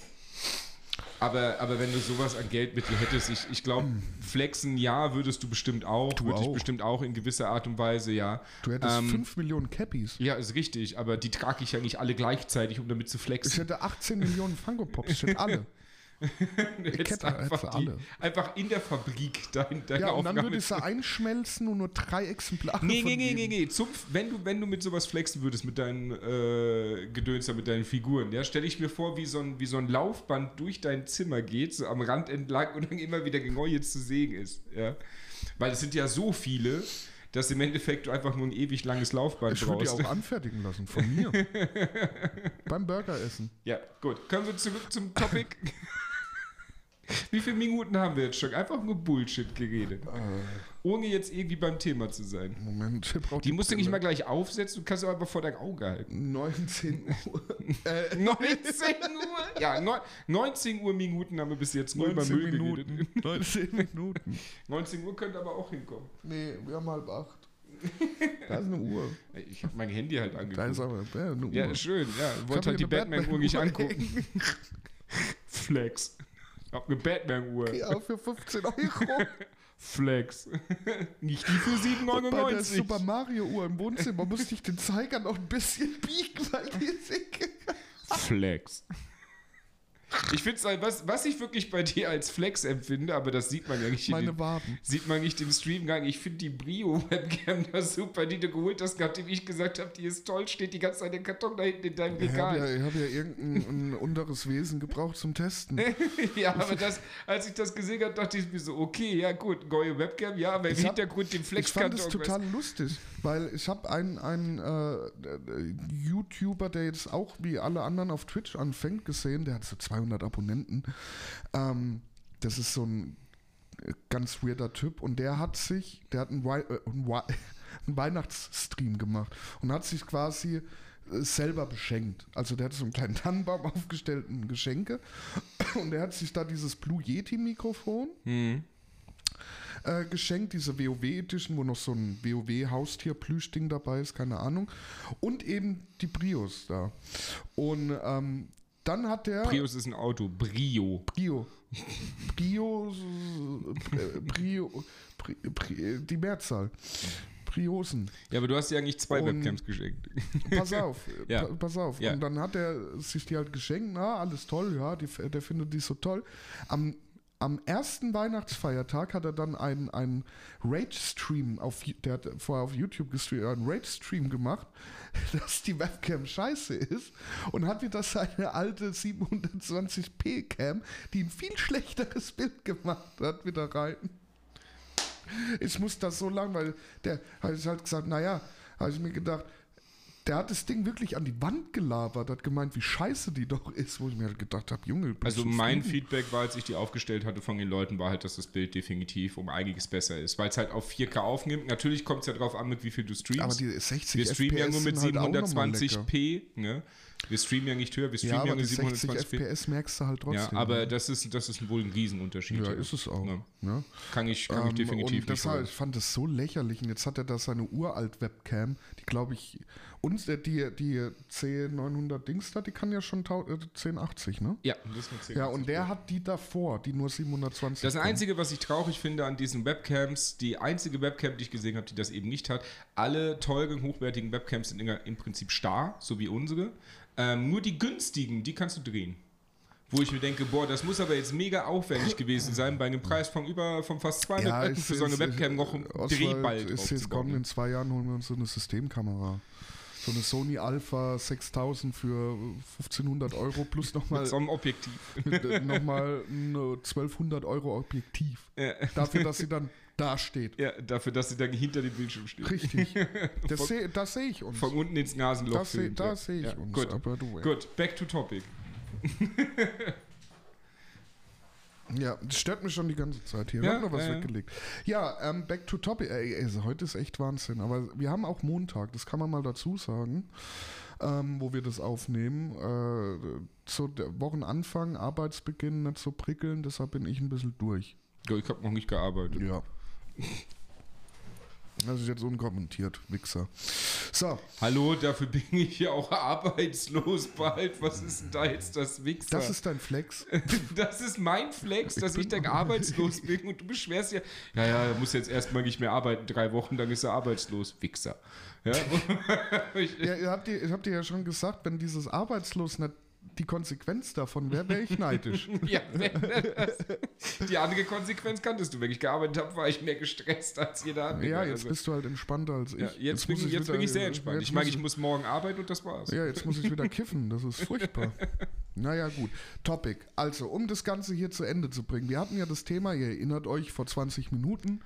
aber, aber wenn du sowas an Geldmittel hättest, ich, ich glaube, flexen, ja, würdest du bestimmt auch, Du würde ich auch. bestimmt auch in gewisser Art und Weise, ja. Du hättest Ähm, 5 Millionen Cappies. Ja, ist richtig, aber die trage ich ja nicht alle gleichzeitig, um damit zu Ich flexen. hätte 18 Millionen Funko Pops. Ich hätte alle. Hätte einfach, die, alle. einfach in der Fabrik dein, deine Ja, und dann Aufgabe würde ich sie einschmelzen und nur drei Exemplare Nee, von nee, nee, nee, nee. Zum, wenn, du, wenn du mit sowas flexen würdest, mit deinen äh, Gedönser, mit deinen Figuren, ja, stelle ich mir vor, wie so, ein, wie so ein Laufband durch dein Zimmer geht, so am Rand entlang und dann immer wieder genau jetzt zu sehen ist. Ja? Weil es sind ja so viele, dass im Endeffekt du einfach nur ein ewig langes Laufband Ich würde die brauchst. auch anfertigen lassen, von mir. Beim Burgeressen. Ja, gut. Kommen wir zurück zum Topic. Wie viele Minuten haben wir jetzt schon? Einfach nur Bullshit geredet. Ohne jetzt irgendwie beim Thema zu sein. Moment, ich brauch Die musst du nicht Brille. mal gleich aufsetzen, du kannst sie einfach vor dein Auge halten. 19 Uhr. äh, 19 Uhr? Ja, neun- 19 Uhr Minuten haben wir bis jetzt nur über 19 Müll Minuten. geredet. 19 Minuten. 19 Uhr könnte aber auch hinkommen. Nee, wir haben halb acht. Da ist eine Uhr. Ich habe mein Handy halt Da angeguckt. ist aber ja, eine Uhr. Ja, schön, ja. Ich Wollte halt die Batman-Uhr nicht Batman-Uhr angucken. Flex. Ich hab eine Batman-Uhr. Ja, für 15 Euro. Flex. nicht die für Und bei der 7,99. Super Mario Uhr im Wohnzimmer musste ich den Zeiger noch ein bisschen biegen, weil die ist Flex. Ich finde halt, was, was ich wirklich bei dir als Flex empfinde, aber das sieht man ja nicht, in meine den, Waden. sieht man nicht im Stream gar nicht. Ich finde die Brio-Webcam da super, die du geholt hast, nachdem ich gesagt habe, die ist toll, steht die ganze Zeit der Karton da hinten in deinem Ich habe Regal. ja, ich hab ja irgendein ein unteres Wesen gebraucht zum Testen. Ja, aber das, als ich das gesehen habe, dachte ich mir so, okay, ja gut, neue Webcam, ja, aber im Hintergrund den Ich fand Flex-Karton. es total lustig, weil ich habe einen, einen äh, YouTuber, der jetzt auch wie alle anderen auf Twitch anfängt, gesehen, der hat so 200 Abonnenten. Ähm, das ist so ein äh, ganz weirder Typ und der hat sich, der hat einen, Wei äh, einen, Wei einen Weihnachtsstream gemacht und hat sich quasi äh, selber beschenkt. Also der hat so einen kleinen Tannenbaum aufgestellt und Geschenke und der hat sich da dieses Blue Yeti Mikrofon Hm. Äh, geschenkt, diese WoW Edition, wo noch so ein WoW Haustier Plüschding dabei ist, keine Ahnung. Und eben die Prius da. Und ähm, dann hat der Prius ist ein Auto, Brio. Brio. Brio, äh, Brio, Pri, die Mehrzahl. Priosen. Ja, aber du hast ja eigentlich zwei Und- Webcams geschenkt. Pass auf, Ja. pa pass auf. Ja. Und dann hat er sich die halt geschenkt, na, alles toll, ja, die, der findet die so toll. Am, am ersten Weihnachtsfeiertag hat er dann einen, einen Rage-Stream, auf, der hat vorher auf YouTube gestreamt, einen Rage-Stream gemacht, dass die Webcam scheiße ist und hat wieder seine alte 720p-Cam, die ein viel schlechteres Bild gemacht hat, wieder rein. Ich muss das so lang, weil der hat halt gesagt, naja, habe ich mir gedacht, der hat das Ding wirklich an die Wand gelabert, hat gemeint, wie scheiße die doch ist, wo ich mir halt gedacht habe, Junge, Also mein zufrieden? Feedback war, als ich die aufgestellt hatte von den Leuten, war halt, dass das Bild definitiv um einiges besser ist, weil es halt auf 4K aufnimmt. Natürlich kommt es ja drauf an, mit wie viel du streamst. Aber die 60 wir streamen ja nur mit sind halt. 720p, ne? Wir streamen ja nicht höher, wir Ja, streamen ja, aber die 60 720p. FPS merkst du halt Ja, trotzdem. aber das ist, das ist wohl ein Riesenunterschied. ja, ist es auch. Ja. Ne? Kann ich, kann ich Ähm, definitiv und nicht deshalb, sagen. ich fand das so lächerlich. Und jetzt hat er da seine uralt Webcam, die glaube ich, und äh, die, die C900 Dings da, die kann ja schon tau- äh, 1080, ne? Ja, das ist eine 10. Ja, und der hat die davor, die nur 720. Das. Einzige, was ich traurig finde an diesen Webcams, die einzige Webcam, die ich gesehen habe, die das eben nicht hat, alle teuren, hochwertigen Webcams sind im Prinzip starr, so wie unsere. Ähm, nur die günstigen, die kannst du drehen. Wo ich mir denke, boah, das muss aber jetzt mega aufwendig gewesen sein, bei einem Preis von über von fast 200 Ja, Euro für so eine Webcam noch Oswald, Drehball ist jetzt kommen, in zwei Jahren holen wir uns so eine Systemkamera. So eine Sony Alpha 6000 für 1500 Euro plus nochmal Mit so einem Objektiv. nochmal ein 1200 Euro Objektiv. Ja. Dafür, dass sie dann da steht. Ja, dafür, dass sie dann hinter dem Bildschirm steht. Richtig. Das sehe seh ich uns. Von unten ins Nasenloch Das sehe ja. seh ich ja. uns. Gut, Aber du, gut, back to topic. Ja, das stört mich schon die ganze Zeit hier. Ja, Ich hab noch was ja, ja. weggelegt. Ja, ähm, back to topic. Ey, also heute ist echt Wahnsinn. Aber wir haben auch Montag, das kann man mal dazu sagen, ähm, wo wir das aufnehmen. Äh, so der Wochenanfang, Arbeitsbeginn nicht so prickeln, deshalb bin ich ein bisschen durch. Ja, ich habe noch nicht gearbeitet. Ja. Das ist jetzt unkommentiert, Wichser. So, Hallo, dafür bin ich ja auch arbeitslos bald. Was ist denn da jetzt das Wichser? das ist dein Flex. Das ist mein Flex, dass ich, bin- dann arbeitslos bin und du beschwerst ja, ja, ja, er muss jetzt erstmal nicht mehr arbeiten, drei Wochen, dann ist er arbeitslos. Wichser. Ja? ich, Ja, ihr habt, ihr, ich hab dir ja schon gesagt, wenn dieses Arbeitslos nicht die Konsequenz davon wäre, wäre ich neidisch. ja, die andere Konsequenz kanntest du. Wenn ich gearbeitet habe, war ich mehr gestresst als jeder andere. Ja, jetzt Also, bist du halt entspannter als ich. ja, jetzt, bin, muss ich, jetzt wieder- bin ich sehr entspannt. jetzt Ich meine, muss ich muss morgen arbeiten und das war's. Ja, jetzt muss ich wieder kiffen. Das ist furchtbar. Naja, gut. Topic. Also, um das Ganze hier zu Ende zu bringen. Wir hatten ja das Thema, ihr erinnert euch, vor 20 Minuten.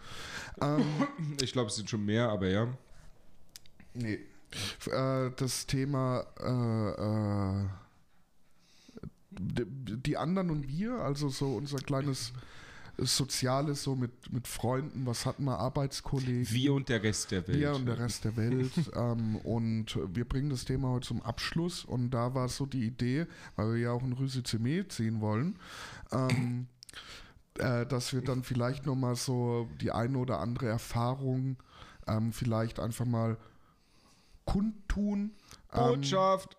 Ähm, Ich glaube, es sind schon mehr, aber ja. nee. Äh, das Thema äh, äh, die anderen und wir, also so unser kleines Soziales, so mit, mit Freunden, was hatten wir, Arbeitskollegen. Wir und der Rest der Welt. Wir und der Rest der Welt. ähm, und wir bringen das Thema heute zum Abschluss. Und da war so die Idee, weil wir ja auch ein Resümee ziehen wollen, ähm, äh, dass wir dann vielleicht nochmal so die eine oder andere Erfahrung ähm, vielleicht einfach mal kundtun. Ähm, Botschaft.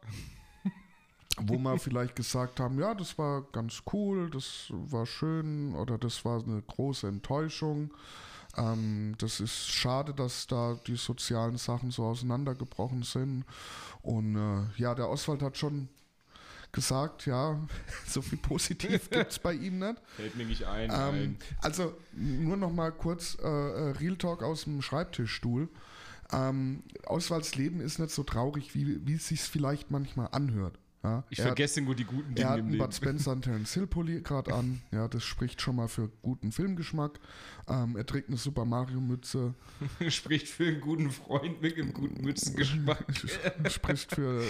Wo wir vielleicht gesagt haben, ja, das war ganz cool, das war schön oder das war eine große Enttäuschung. Ähm, das ist schade, dass da die sozialen Sachen so auseinandergebrochen sind. Und äh, ja, der Oswald hat schon gesagt, ja, so viel positiv gibt es bei ihm nicht. Fällt mir nicht ein. Ähm, also nur noch mal kurz äh, äh, Real Talk aus dem Schreibtischstuhl. Ähm, Oswalds Leben ist nicht so traurig, wie, wie es sich vielleicht manchmal anhört. Ja? Ich er hat- vergesse nur die guten er Dinge hat im einen. Bud Spencer und Terence Hill Pulli gerade an. Ja, das spricht schon mal für guten Filmgeschmack. Ähm, er trägt eine Super Mario Mütze. Spricht für einen guten Freund mit einem guten Mützengeschmack. spricht für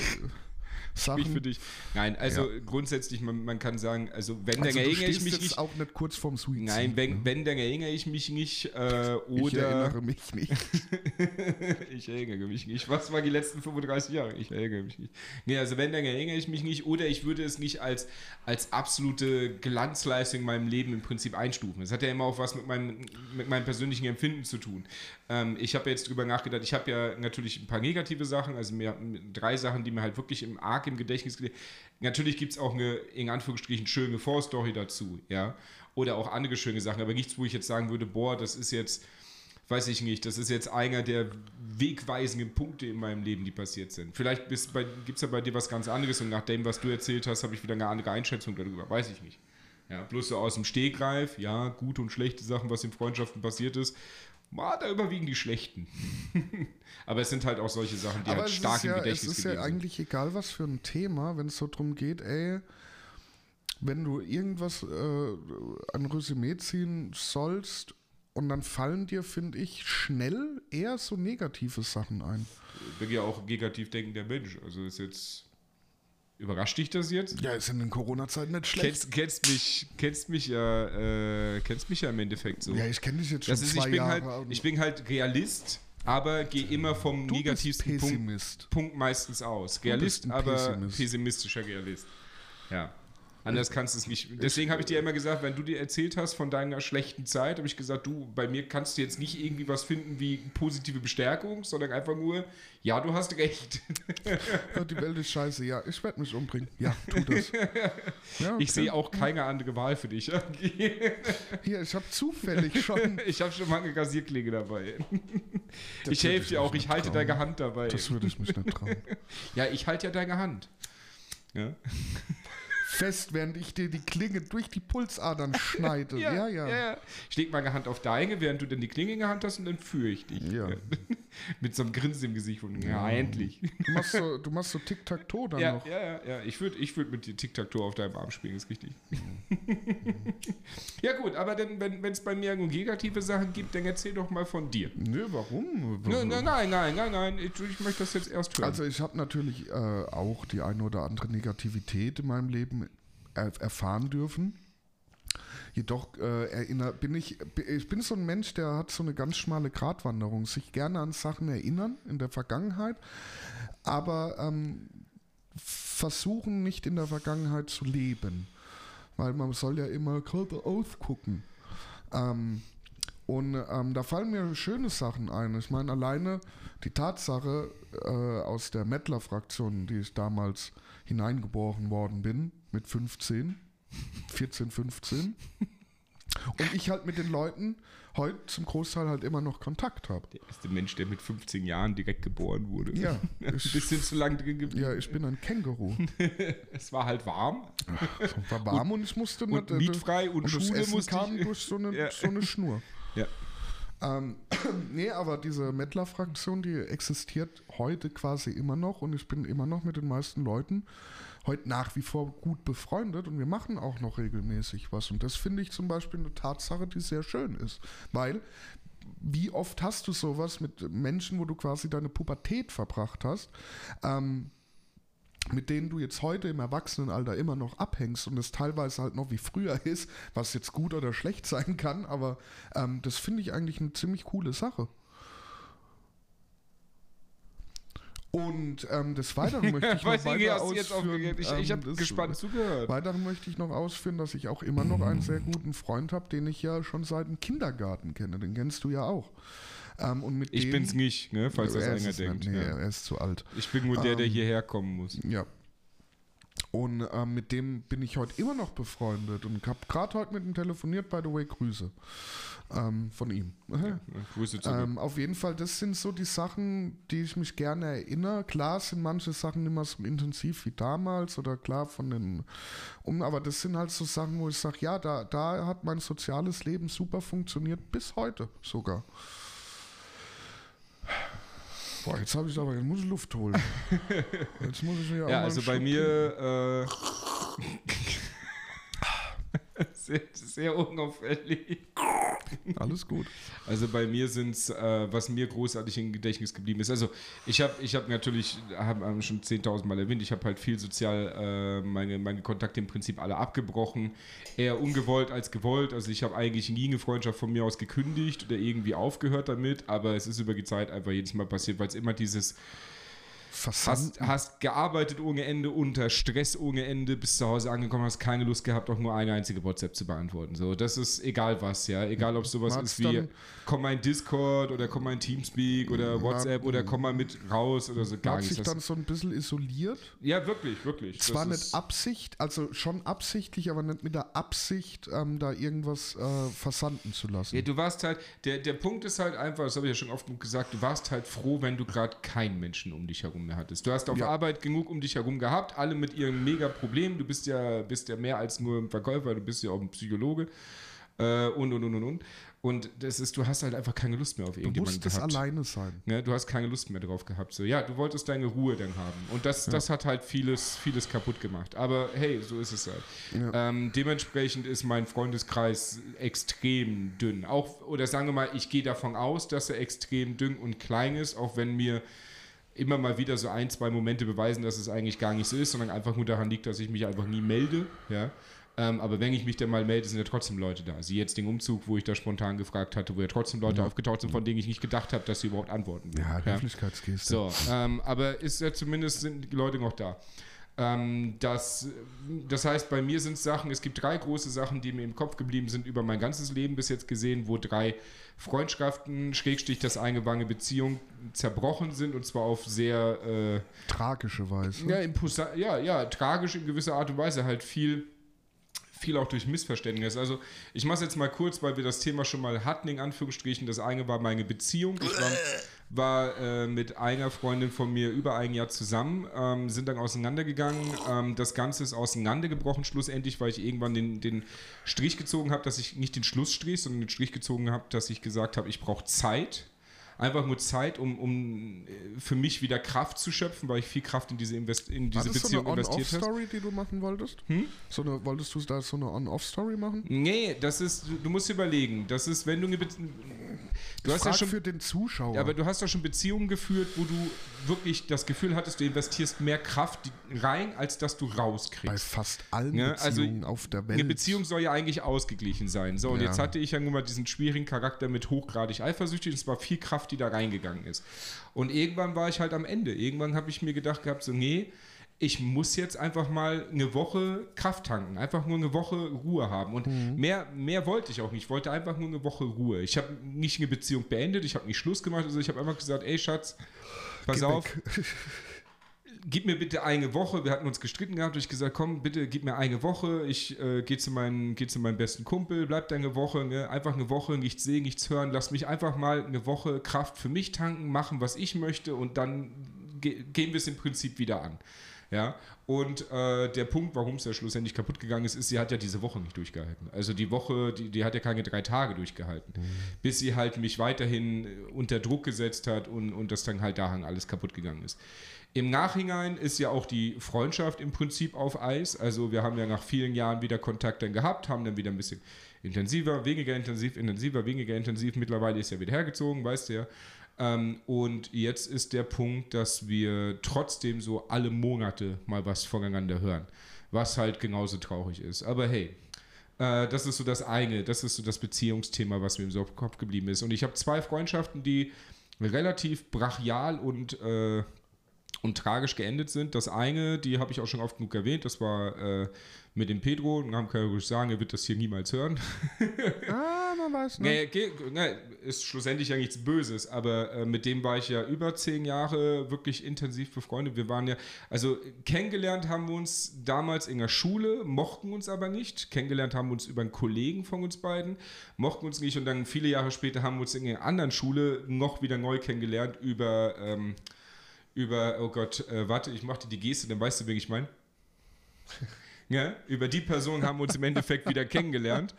Sachen. Spricht für dich. Nein, also grundsätzlich, man, man kann sagen, also wenn, dann also, du erinnere ich mich jetzt nicht. auch nicht kurz vorm Suizid. Nein, wenn, ne? wenn, dann erinnere ich mich nicht. Äh, ich oder erinnere mich nicht. ich erinnere mich nicht. Was war die letzten 35 Jahre? Ich erinnere mich nicht. Nee, also wenn, dann erinnere ich mich nicht. Oder ich würde es nicht als, als absolute Glanzleistung in meinem Leben im Prinzip einstufen. Das hat ja immer auch was mit meinem, mit meinem persönlichen Empfinden zu tun. Ähm, ich habe jetzt drüber nachgedacht, ich habe ja natürlich ein paar negative Sachen, also mir, drei Sachen, die mir halt wirklich im arg im Gedächtnis Natürlich gibt es auch eine, in Anführungsstrichen, schöne Vorstory dazu, ja. Oder auch andere schöne Sachen, aber nichts, wo ich jetzt sagen würde, boah, das ist jetzt weiß ich nicht, das ist jetzt einer der wegweisenden Punkte in meinem Leben, die passiert sind. Vielleicht gibt es ja bei dir was ganz anderes und nach dem, was du erzählt hast, habe ich wieder eine andere Einschätzung darüber. Weiß ich nicht. Ja, bloß so aus dem Stegreif, ja, gute und schlechte Sachen, was in Freundschaften passiert ist. Da überwiegen die schlechten. Aber es sind halt auch solche Sachen, die Aber halt es stark ist, im ja, es Gedächtnis ist ja geblieben sind. eigentlich egal, was für ein Thema, wenn es so drum geht, ey, wenn du irgendwas, äh, ein Resümee ziehen sollst und dann fallen dir, finde ich, schnell eher so negative Sachen ein. Ich bin ja auch negativ denkender Mensch. Also ist jetzt. Überrascht dich das jetzt? Ja, ist in den Corona-Zeiten nicht schlecht. Kennst, kennst mich, kennst mich ja, äh, kennst mich ja im Endeffekt so. ja, ich kenne dich jetzt schon Das ist, zwei ich bin Jahre. halt, ich bin halt Realist, aber gehe immer vom du negativsten Punkt. Punkt meistens aus. Realist, aber Pessimist. pessimistischer Realist. Ja. Anders kannst du es nicht. Deswegen habe ich dir immer gesagt, wenn du dir erzählt hast von deiner schlechten Zeit, habe ich gesagt, du, bei mir kannst du jetzt nicht irgendwie was finden wie positive Bestärkung, sondern einfach nur, ja, du hast recht. Ja, die Welt ist scheiße. Ja, ich werde mich umbringen. Ja, tu das. Ja, okay. Ich sehe auch keine andere Wahl für dich. Hier, ich habe zufällig schon. Ich habe schon mal eine Rasierklinge dabei. Das Ich helfe dir auch, ich halte trauen. deine Hand dabei. Das würde ich mich nicht trauen. Ja, ich halte ja deine Hand. Ja. Fest, während ich dir die Klinge durch die Pulsadern schneide. Ja, ja. ja. Ich leg meine Hand auf deine, während du dann die Klinge in der Hand hast und dann führe ich dich. Ja. Mit so einem Grinsen im Gesicht von, ja, endlich. Du machst so, du machst so Tic-Tac-Toe dann Ja, noch. ja, ja, ja. Ich würde ich würd mit dir Tic-Tac-Toe auf deinem Arm spielen, ist richtig. ja, gut, aber dann, wenn es bei mir negative Sachen gibt, dann erzähl doch mal von dir. Nö, warum? Nein, nein, nein, nein, nein, nein. Ich, ich möchte das jetzt erst hören. Also ich habe natürlich äh, auch die eine oder andere Negativität in meinem Leben erfahren dürfen. Jedoch äh, erinner, bin ich, ich bin so ein Mensch, der hat so eine ganz schmale Gratwanderung, sich gerne an Sachen erinnern in der Vergangenheit, aber ähm, versuchen nicht in der Vergangenheit zu leben, weil man soll ja immer geradeaus gucken. Ähm, und ähm, da fallen mir schöne Sachen ein. Ich meine, alleine die Tatsache äh, aus der Mettler-Fraktion, die ich damals hineingeboren worden bin, mit 15, 14, 15. Und ich halt mit den Leuten heute zum Großteil halt immer noch Kontakt habe. der erste Mensch, der mit 15 Jahren direkt geboren wurde. Ja, Ein bisschen zu lang drin geblieben. ja, ich bin ein Känguru. Es war halt warm. Es war warm und, ich musste Und nicht- mietfrei und, und das Schule Essen musste kam ich. durch so eine, Ja. so eine Schnur. Ja. Ähm, nee, aber diese Mettler-Fraktion, die existiert heute quasi immer noch und ich bin immer noch mit den meisten Leuten heute nach wie vor gut befreundet und wir machen auch noch regelmäßig was. Und das finde ich zum Beispiel eine Tatsache, die sehr schön ist. Weil, wie oft hast du sowas mit Menschen, wo du quasi deine Pubertät verbracht hast? Ähm, mit denen du jetzt heute im Erwachsenenalter immer noch abhängst und es teilweise halt noch wie früher ist, was jetzt gut oder schlecht sein kann, aber ähm, das finde ich eigentlich eine ziemlich coole Sache. Und ähm, des Weiteren möchte ich noch weiter ausführen? Ich, ähm, ich habe das- gespannt zugehört. Weiteren möchte ich noch ausführen, dass ich auch immer noch einen sehr guten Freund habe, den ich ja schon seit dem Kindergarten kenne. Den kennst du ja auch. Ähm, und mit Ich dem, bin's nicht, ne, falls das er einer denkt. Nee, ja. er ist zu alt. Ich bin nur der, der Ähm, hierher kommen muss. Ja. Und ähm, mit dem bin ich heute immer noch befreundet und habe gerade heute mit ihm telefoniert, by the way, Grüße ähm, von ihm. Ja, Grüße zurück. Ähm, auf jeden Fall, das sind so die Sachen, die ich mich gerne erinnere. Klar sind manche Sachen nicht mehr so intensiv wie damals oder klar von den um, aber das sind halt so Sachen, wo ich sage, ja, da, da hat mein soziales Leben super funktioniert, bis heute sogar. Boah, jetzt habe ich aber, jetzt muss ich Luft holen. Jetzt muss ich mir auch ja, mal also bei mir äh, sehr, sehr unauffällig. Alles gut. Also bei mir sind es, äh, was mir großartig im Gedächtnis geblieben ist. Also ich habe ich hab natürlich, habe schon 10.000 Mal erwähnt, ich habe halt viel sozial äh, meine, meine Kontakte im Prinzip alle abgebrochen. Eher ungewollt als gewollt. Also ich habe eigentlich nie eine Freundschaft von mir aus gekündigt oder irgendwie aufgehört damit, aber es ist über die Zeit einfach jedes Mal passiert, weil es immer dieses. Hast, hast gearbeitet ohne Ende, unter Stress ohne Ende, bis zu Hause angekommen, hast keine Lust gehabt, auch nur eine einzige WhatsApp zu beantworten. So, das ist egal was, ja. Egal ob sowas Hat's ist wie, komm mal in Discord oder komm mal in Teamspeak oder WhatsApp oder komm mal mit raus oder so, gar hat sich dann so ein bisschen isoliert. ja, wirklich, wirklich. Zwar nicht Absicht, also schon absichtlich, aber nicht mit der Absicht, ähm, da irgendwas äh, versanden zu lassen. Ja, du warst halt, der, der Punkt ist halt einfach, das habe ich ja schon oft gesagt, du warst halt froh, wenn du gerade keinen Menschen um dich herum mehr hattest. Du hast auf Ja. Arbeit genug um dich herum gehabt, alle mit ihrem mega Problem. Du bist ja, bist ja mehr als nur ein Verkäufer, du bist ja auch ein Psychologe äh, und und und und und. Und das ist, du hast halt einfach keine Lust mehr auf du irgendjemanden musst es gehabt. alleine sein. Ne, du hast keine Lust mehr drauf gehabt. So, ja, du wolltest deine Ruhe dann haben. Und das, das hat halt vieles, vieles kaputt gemacht. Aber hey, so ist es halt. Ja. Ähm, dementsprechend ist mein Freundeskreis extrem dünn. Auch, oder sagen wir mal, ich gehe davon aus, dass er extrem dünn und klein ist, auch wenn mir immer mal wieder so ein, zwei Momente beweisen, dass es eigentlich gar nicht so ist, sondern einfach nur daran liegt, dass ich mich einfach nie melde. Ja. Ähm, aber wenn ich mich dann mal melde, sind ja trotzdem Leute da. Sie jetzt den Umzug, wo ich da spontan gefragt hatte, wo ja trotzdem Leute aufgetaucht sind, von denen ich nicht gedacht habe, dass sie überhaupt antworten würden. Ja, Höflichkeitsgeste. So, ähm, aber ist ja zumindest sind die Leute noch da. Ähm, das, das heißt, bei mir sind es Sachen, es gibt drei große Sachen, die mir im Kopf geblieben sind über mein ganzes Leben bis jetzt gesehen, wo drei Freundschaften, Schrägstich das eingewangene Beziehung zerbrochen sind und zwar auf sehr äh, Tragische Weise. ja, imposa- ja, ja, tragisch in gewisser Art und Weise halt viel, viel auch durch Missverständnis. Also ich mache es jetzt mal kurz, weil wir das Thema schon mal hatten, in Anführungsstrichen. Das eine war meine Beziehung. Ich war, war äh, mit einer Freundin von mir über ein Jahr zusammen, ähm, sind dann auseinandergegangen. Ähm, das Ganze ist auseinandergebrochen schlussendlich, weil ich irgendwann den, den Strich gezogen habe, dass ich nicht den Schlussstrich, sondern den Strich gezogen habe, dass ich gesagt habe, ich brauche Zeit. Einfach nur Zeit, um, um äh, für mich wieder Kraft zu schöpfen, weil ich viel Kraft in diese, Invest in War diese das so Beziehung eine investiert habe. On-Off-Story, die du machen wolltest? Hm? So eine, wolltest du da so eine On-Off-Story machen? Nee, das ist, du, musst überlegen, das ist, wenn du eine Be Du hast ja schon für den Zuschauer. Ja, aber du hast doch schon Beziehungen geführt, wo du wirklich das Gefühl hattest, du investierst mehr Kraft rein, als dass du bei rauskriegst. fast allen Ja, also Beziehungen auf der Welt. Eine Beziehung soll ja eigentlich ausgeglichen sein. So, und Ja. jetzt hatte ich ja nun mal diesen schwierigen Charakter mit hochgradig eifersüchtig. und Es war viel Kraft, die da reingegangen ist. Und irgendwann war ich halt am Ende. Irgendwann habe ich mir gedacht gehabt, so, nee, ich muss jetzt einfach mal eine Woche Kraft tanken. Einfach nur eine Woche Ruhe haben. Und Mhm. mehr, mehr wollte ich auch nicht. Ich wollte einfach nur eine Woche Ruhe. Ich habe nicht eine Beziehung beendet. Ich habe nicht Schluss gemacht. Also ich habe einfach gesagt, ey Schatz, pass Geh auf. gib mir bitte eine Woche. Wir hatten uns gestritten gehabt ich gesagt, komm, bitte gib mir eine Woche. Ich äh, gehe zu, meinem- geh zu meinem besten Kumpel, bleib da eine Woche, ne? einfach eine Woche, nichts sehen, nichts hören. Lass mich einfach mal eine Woche Kraft für mich tanken, machen, was ich möchte und dann ge gehen wir es im Prinzip wieder an. Ja, und äh, der Punkt, warum es ja schlussendlich kaputt gegangen ist, ist, sie hat ja diese Woche nicht durchgehalten. Also die Woche, die, die hat ja keine drei Tage durchgehalten, bis sie halt mich weiterhin unter Druck gesetzt hat und, und das dann halt daran alles kaputt gegangen ist. Im Nachhinein ist ja auch die Freundschaft im Prinzip auf Eis. Also wir haben ja nach vielen Jahren wieder Kontakt dann gehabt, haben dann wieder ein bisschen intensiver, weniger intensiv, intensiver, weniger intensiv. Mittlerweile ist er wieder hergezogen, weißt du ja. Ähm, und jetzt ist der Punkt, dass wir trotzdem so alle Monate mal was voneinander hören, was halt genauso traurig ist. Aber hey, äh, das ist so das eine, das ist so das Beziehungsthema, was mir im Kopf geblieben ist. Und ich habe zwei Freundschaften, die relativ brachial und äh, und tragisch geendet sind. Das eine, die habe ich auch schon oft genug erwähnt, das war äh, mit dem Pedro. Und haben kann ja ruhig sagen, er wird das hier niemals hören. ah, man weiß nicht. Nee, nee, ist schlussendlich ja nichts Böses, aber äh, mit dem war ich ja über zehn Jahre wirklich intensiv befreundet. Wir waren ja, also kennengelernt haben wir uns damals in der Schule, mochten uns aber nicht. Kennengelernt haben wir uns über einen Kollegen von uns beiden, mochten uns nicht und dann viele Jahre später haben wir uns in einer anderen Schule noch wieder neu kennengelernt über. Ähm, über, oh Gott, äh, warte, ich machte die Geste, dann weißt du, wen ich meine. Ja, über die Person haben wir uns im Endeffekt wieder kennengelernt.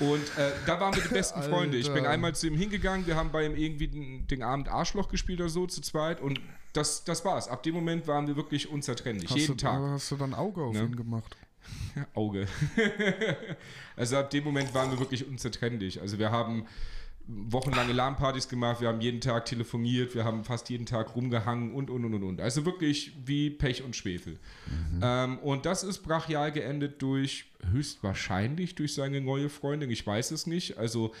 Und äh, da waren wir die besten Freunde. Ich bin einmal zu ihm hingegangen, wir haben bei ihm irgendwie den, den, Abend Arschloch gespielt oder so zu zweit und das, das war's. Ab dem Moment waren wir wirklich unzertrennlich. Hast jeden du, Tag. Hast du dann Auge auf ja. ihn gemacht? Auge. also ab dem Moment waren wir wirklich unzertrennlich. Also wir haben wochenlange LAN-Partys gemacht, wir haben jeden Tag telefoniert, wir haben fast jeden Tag rumgehangen und, und, und, und. Also wirklich wie Pech und Schwefel. Mhm. Ähm, und das ist brachial geendet durch, höchstwahrscheinlich durch seine neue Freundin, ich weiß es nicht. Also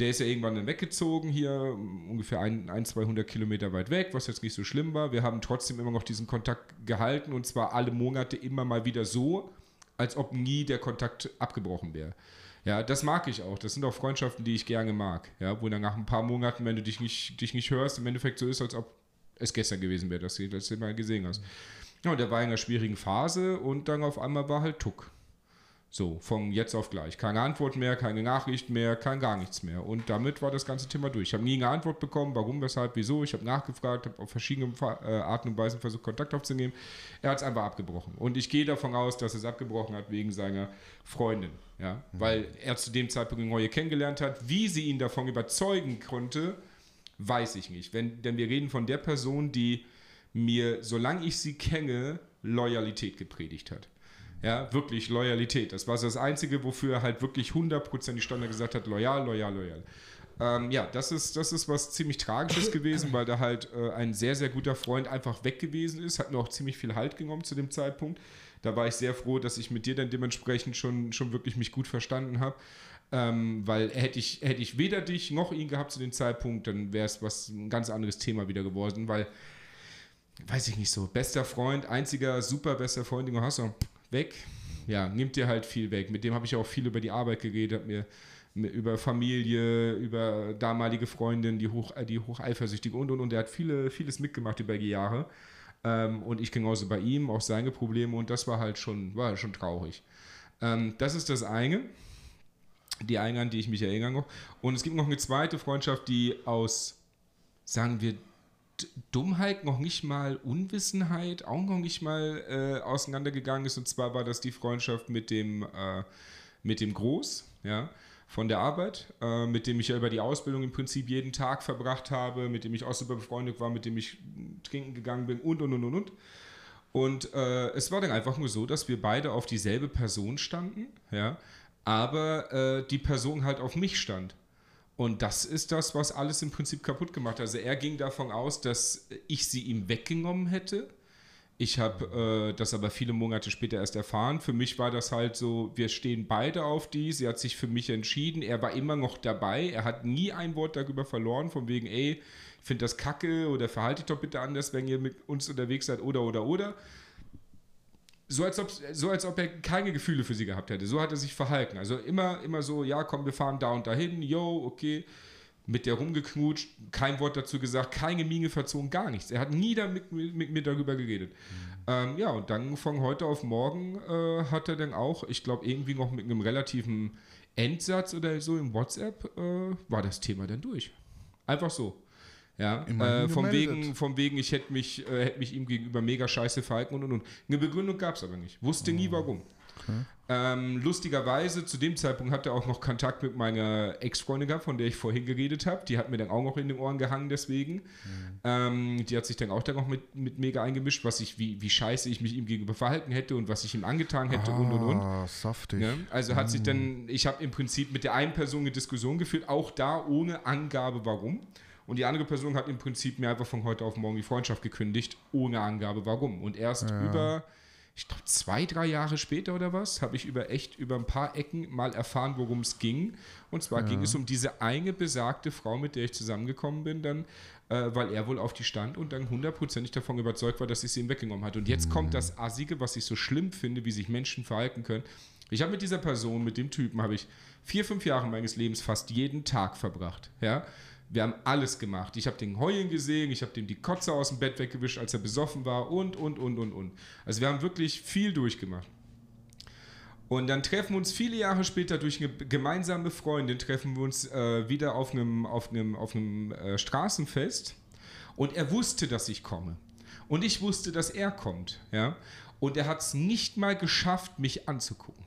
der ist ja irgendwann dann weggezogen, hier ungefähr ein, ein, 200 Kilometer weit weg, was jetzt nicht so schlimm war. Wir haben trotzdem immer noch diesen Kontakt gehalten und zwar alle Monate immer mal wieder so, als ob nie der Kontakt abgebrochen wäre. Ja, das mag ich auch. Das sind auch Freundschaften, die ich gerne mag. Ja, wo dann nach ein paar Monaten, wenn du dich nicht, dich nicht hörst, im Endeffekt so ist, als ob es gestern gewesen wäre, dass du das mal gesehen hast. Ja, und der war in einer schwierigen Phase und dann auf einmal war halt Tuck. So, von jetzt auf gleich. Keine Antwort mehr, keine Nachricht mehr, kein gar nichts mehr. Und damit war das ganze Thema durch. Ich habe nie eine Antwort bekommen, warum, weshalb, wieso. Ich habe nachgefragt, habe auf verschiedene äh, Arten und Weisen versucht, Kontakt aufzunehmen. Er hat es einfach abgebrochen. Und ich gehe davon aus, dass er es abgebrochen hat wegen seiner Freundin. Ja? Mhm. Weil er zu dem Zeitpunkt eine neue kennengelernt hat. Wie sie ihn davon überzeugen konnte, weiß ich nicht. Wenn, denn wir reden von der Person, die mir, solange ich sie kenne, Loyalität gepredigt hat. Ja, wirklich Loyalität. Das war so das Einzige, wofür er halt wirklich 100% die Stunde gesagt hat, loyal, loyal, loyal. Ähm, ja, das ist, das ist was ziemlich Tragisches gewesen, weil da halt äh, ein sehr, sehr guter Freund einfach weg gewesen ist, hat mir auch ziemlich viel Halt genommen zu dem Zeitpunkt. Da war ich sehr froh, dass ich mit dir dann dementsprechend schon, schon wirklich mich gut verstanden habe. Ähm, weil hätte ich, hätte ich weder dich noch ihn gehabt zu dem Zeitpunkt, dann wäre es was ein ganz anderes Thema wieder geworden, weil, weiß ich nicht so, bester Freund, einziger super bester Freund, den du hast, so, weg. Ja, nimmt dir halt viel weg. Mit dem habe ich auch viel über die Arbeit geredet, mir über Familie, über damalige Freundin, die hoch, die hoch eifersüchtige und und und. Der hat viele, vieles mitgemacht über die Jahre. Ähm, und ich genauso bei ihm, auch seine Probleme und das war halt schon, war schon traurig. Ähm, das ist das eine. Die eine, an die ich mich erinnere. Und es gibt noch eine zweite Freundschaft, die aus, sagen wir, Dummheit, noch nicht mal Unwissenheit, auch noch nicht mal äh, auseinandergegangen ist. Und zwar war das die Freundschaft mit dem, äh, mit dem Groß, ja, von der Arbeit, äh, mit dem ich ja über die Ausbildung im Prinzip jeden Tag verbracht habe, mit dem ich auch super befreundet war, mit dem ich trinken gegangen bin und und und und und. Und äh, es war dann einfach nur so, dass wir beide auf dieselbe Person standen, ja, aber äh, die Person halt auf mich stand. Und das ist das, was alles im Prinzip kaputt gemacht hat. Also er ging davon aus, dass ich sie ihm weggenommen hätte. Ich habe äh, das aber viele Monate später erst erfahren. Für mich war das halt so, wir stehen beide auf die. Sie hat sich für mich entschieden. Er war immer noch dabei. Er hat nie ein Wort darüber verloren, von wegen, ey, ich finde das kacke oder verhalte dich doch bitte anders, wenn ihr mit uns unterwegs seid oder oder oder so als, ob, so als ob er keine Gefühle für sie gehabt hätte. So hat er sich verhalten. Also immer, immer so, ja, komm, wir fahren da und dahin, yo, okay. Mit der rumgeknutscht, kein Wort dazu gesagt, keine Miene verzogen, gar nichts. Er hat nie damit, mit, mit mir darüber geredet. Mhm. Ähm, ja, und dann von heute auf morgen äh, hat er dann auch, ich glaube, irgendwie noch mit einem relativen Endsatz oder so im WhatsApp, äh, war das Thema dann durch. Einfach so. Ja, äh, vom, wegen, vom wegen, ich hätte mich, äh, hätt mich ihm gegenüber mega scheiße verhalten und und und. Eine Begründung gab es aber nicht. Wusste oh. nie warum. Okay. Ähm, lustigerweise, zu dem Zeitpunkt hat er auch noch Kontakt mit meiner Ex-Freundin gehabt, von der ich vorhin geredet habe. Die hat mir dann auch noch in den Ohren gehangen, deswegen. Mhm. Ähm, die hat sich dann auch dann noch mit, mit mega eingemischt, was ich, wie, wie scheiße ich mich ihm gegenüber verhalten hätte und was ich ihm angetan hätte ah, und und und. Ah, saftig. Ja? Also hat mhm. sich dann, ich habe im Prinzip mit der einen Person eine Diskussion geführt, auch da ohne Angabe warum. Und die andere Person hat im Prinzip mir einfach von heute auf morgen die Freundschaft gekündigt, ohne Angabe warum. Und erst Ja. über, ich glaube, zwei, drei Jahre später oder was, habe ich über echt über ein paar Ecken mal erfahren, worum es ging. Und zwar ging es um diese eine besagte Frau, mit der ich zusammengekommen bin, dann, äh, weil er wohl auf die stand und dann hundertprozentig davon überzeugt war, dass ich sie ihm weggenommen hat. Und jetzt kommt das Assige, was ich so schlimm finde, wie sich Menschen verhalten können. Ich habe mit dieser Person, mit dem Typen, habe ich vier, fünf Jahre meines Lebens fast jeden Tag verbracht. Ja? Wir haben alles gemacht. Ich habe den heulen gesehen, ich habe dem die Kotze aus dem Bett weggewischt, als er besoffen war und, und, und, und, und. Also wir haben wirklich viel durchgemacht. Und dann treffen wir uns viele Jahre später durch eine gemeinsame Freundin, treffen wir uns äh, wieder auf einem, auf einem, auf einem äh, Straßenfest. Und er wusste, dass ich komme. Und ich wusste, dass er kommt. Ja? Und er hat es nicht mal geschafft, mich anzugucken.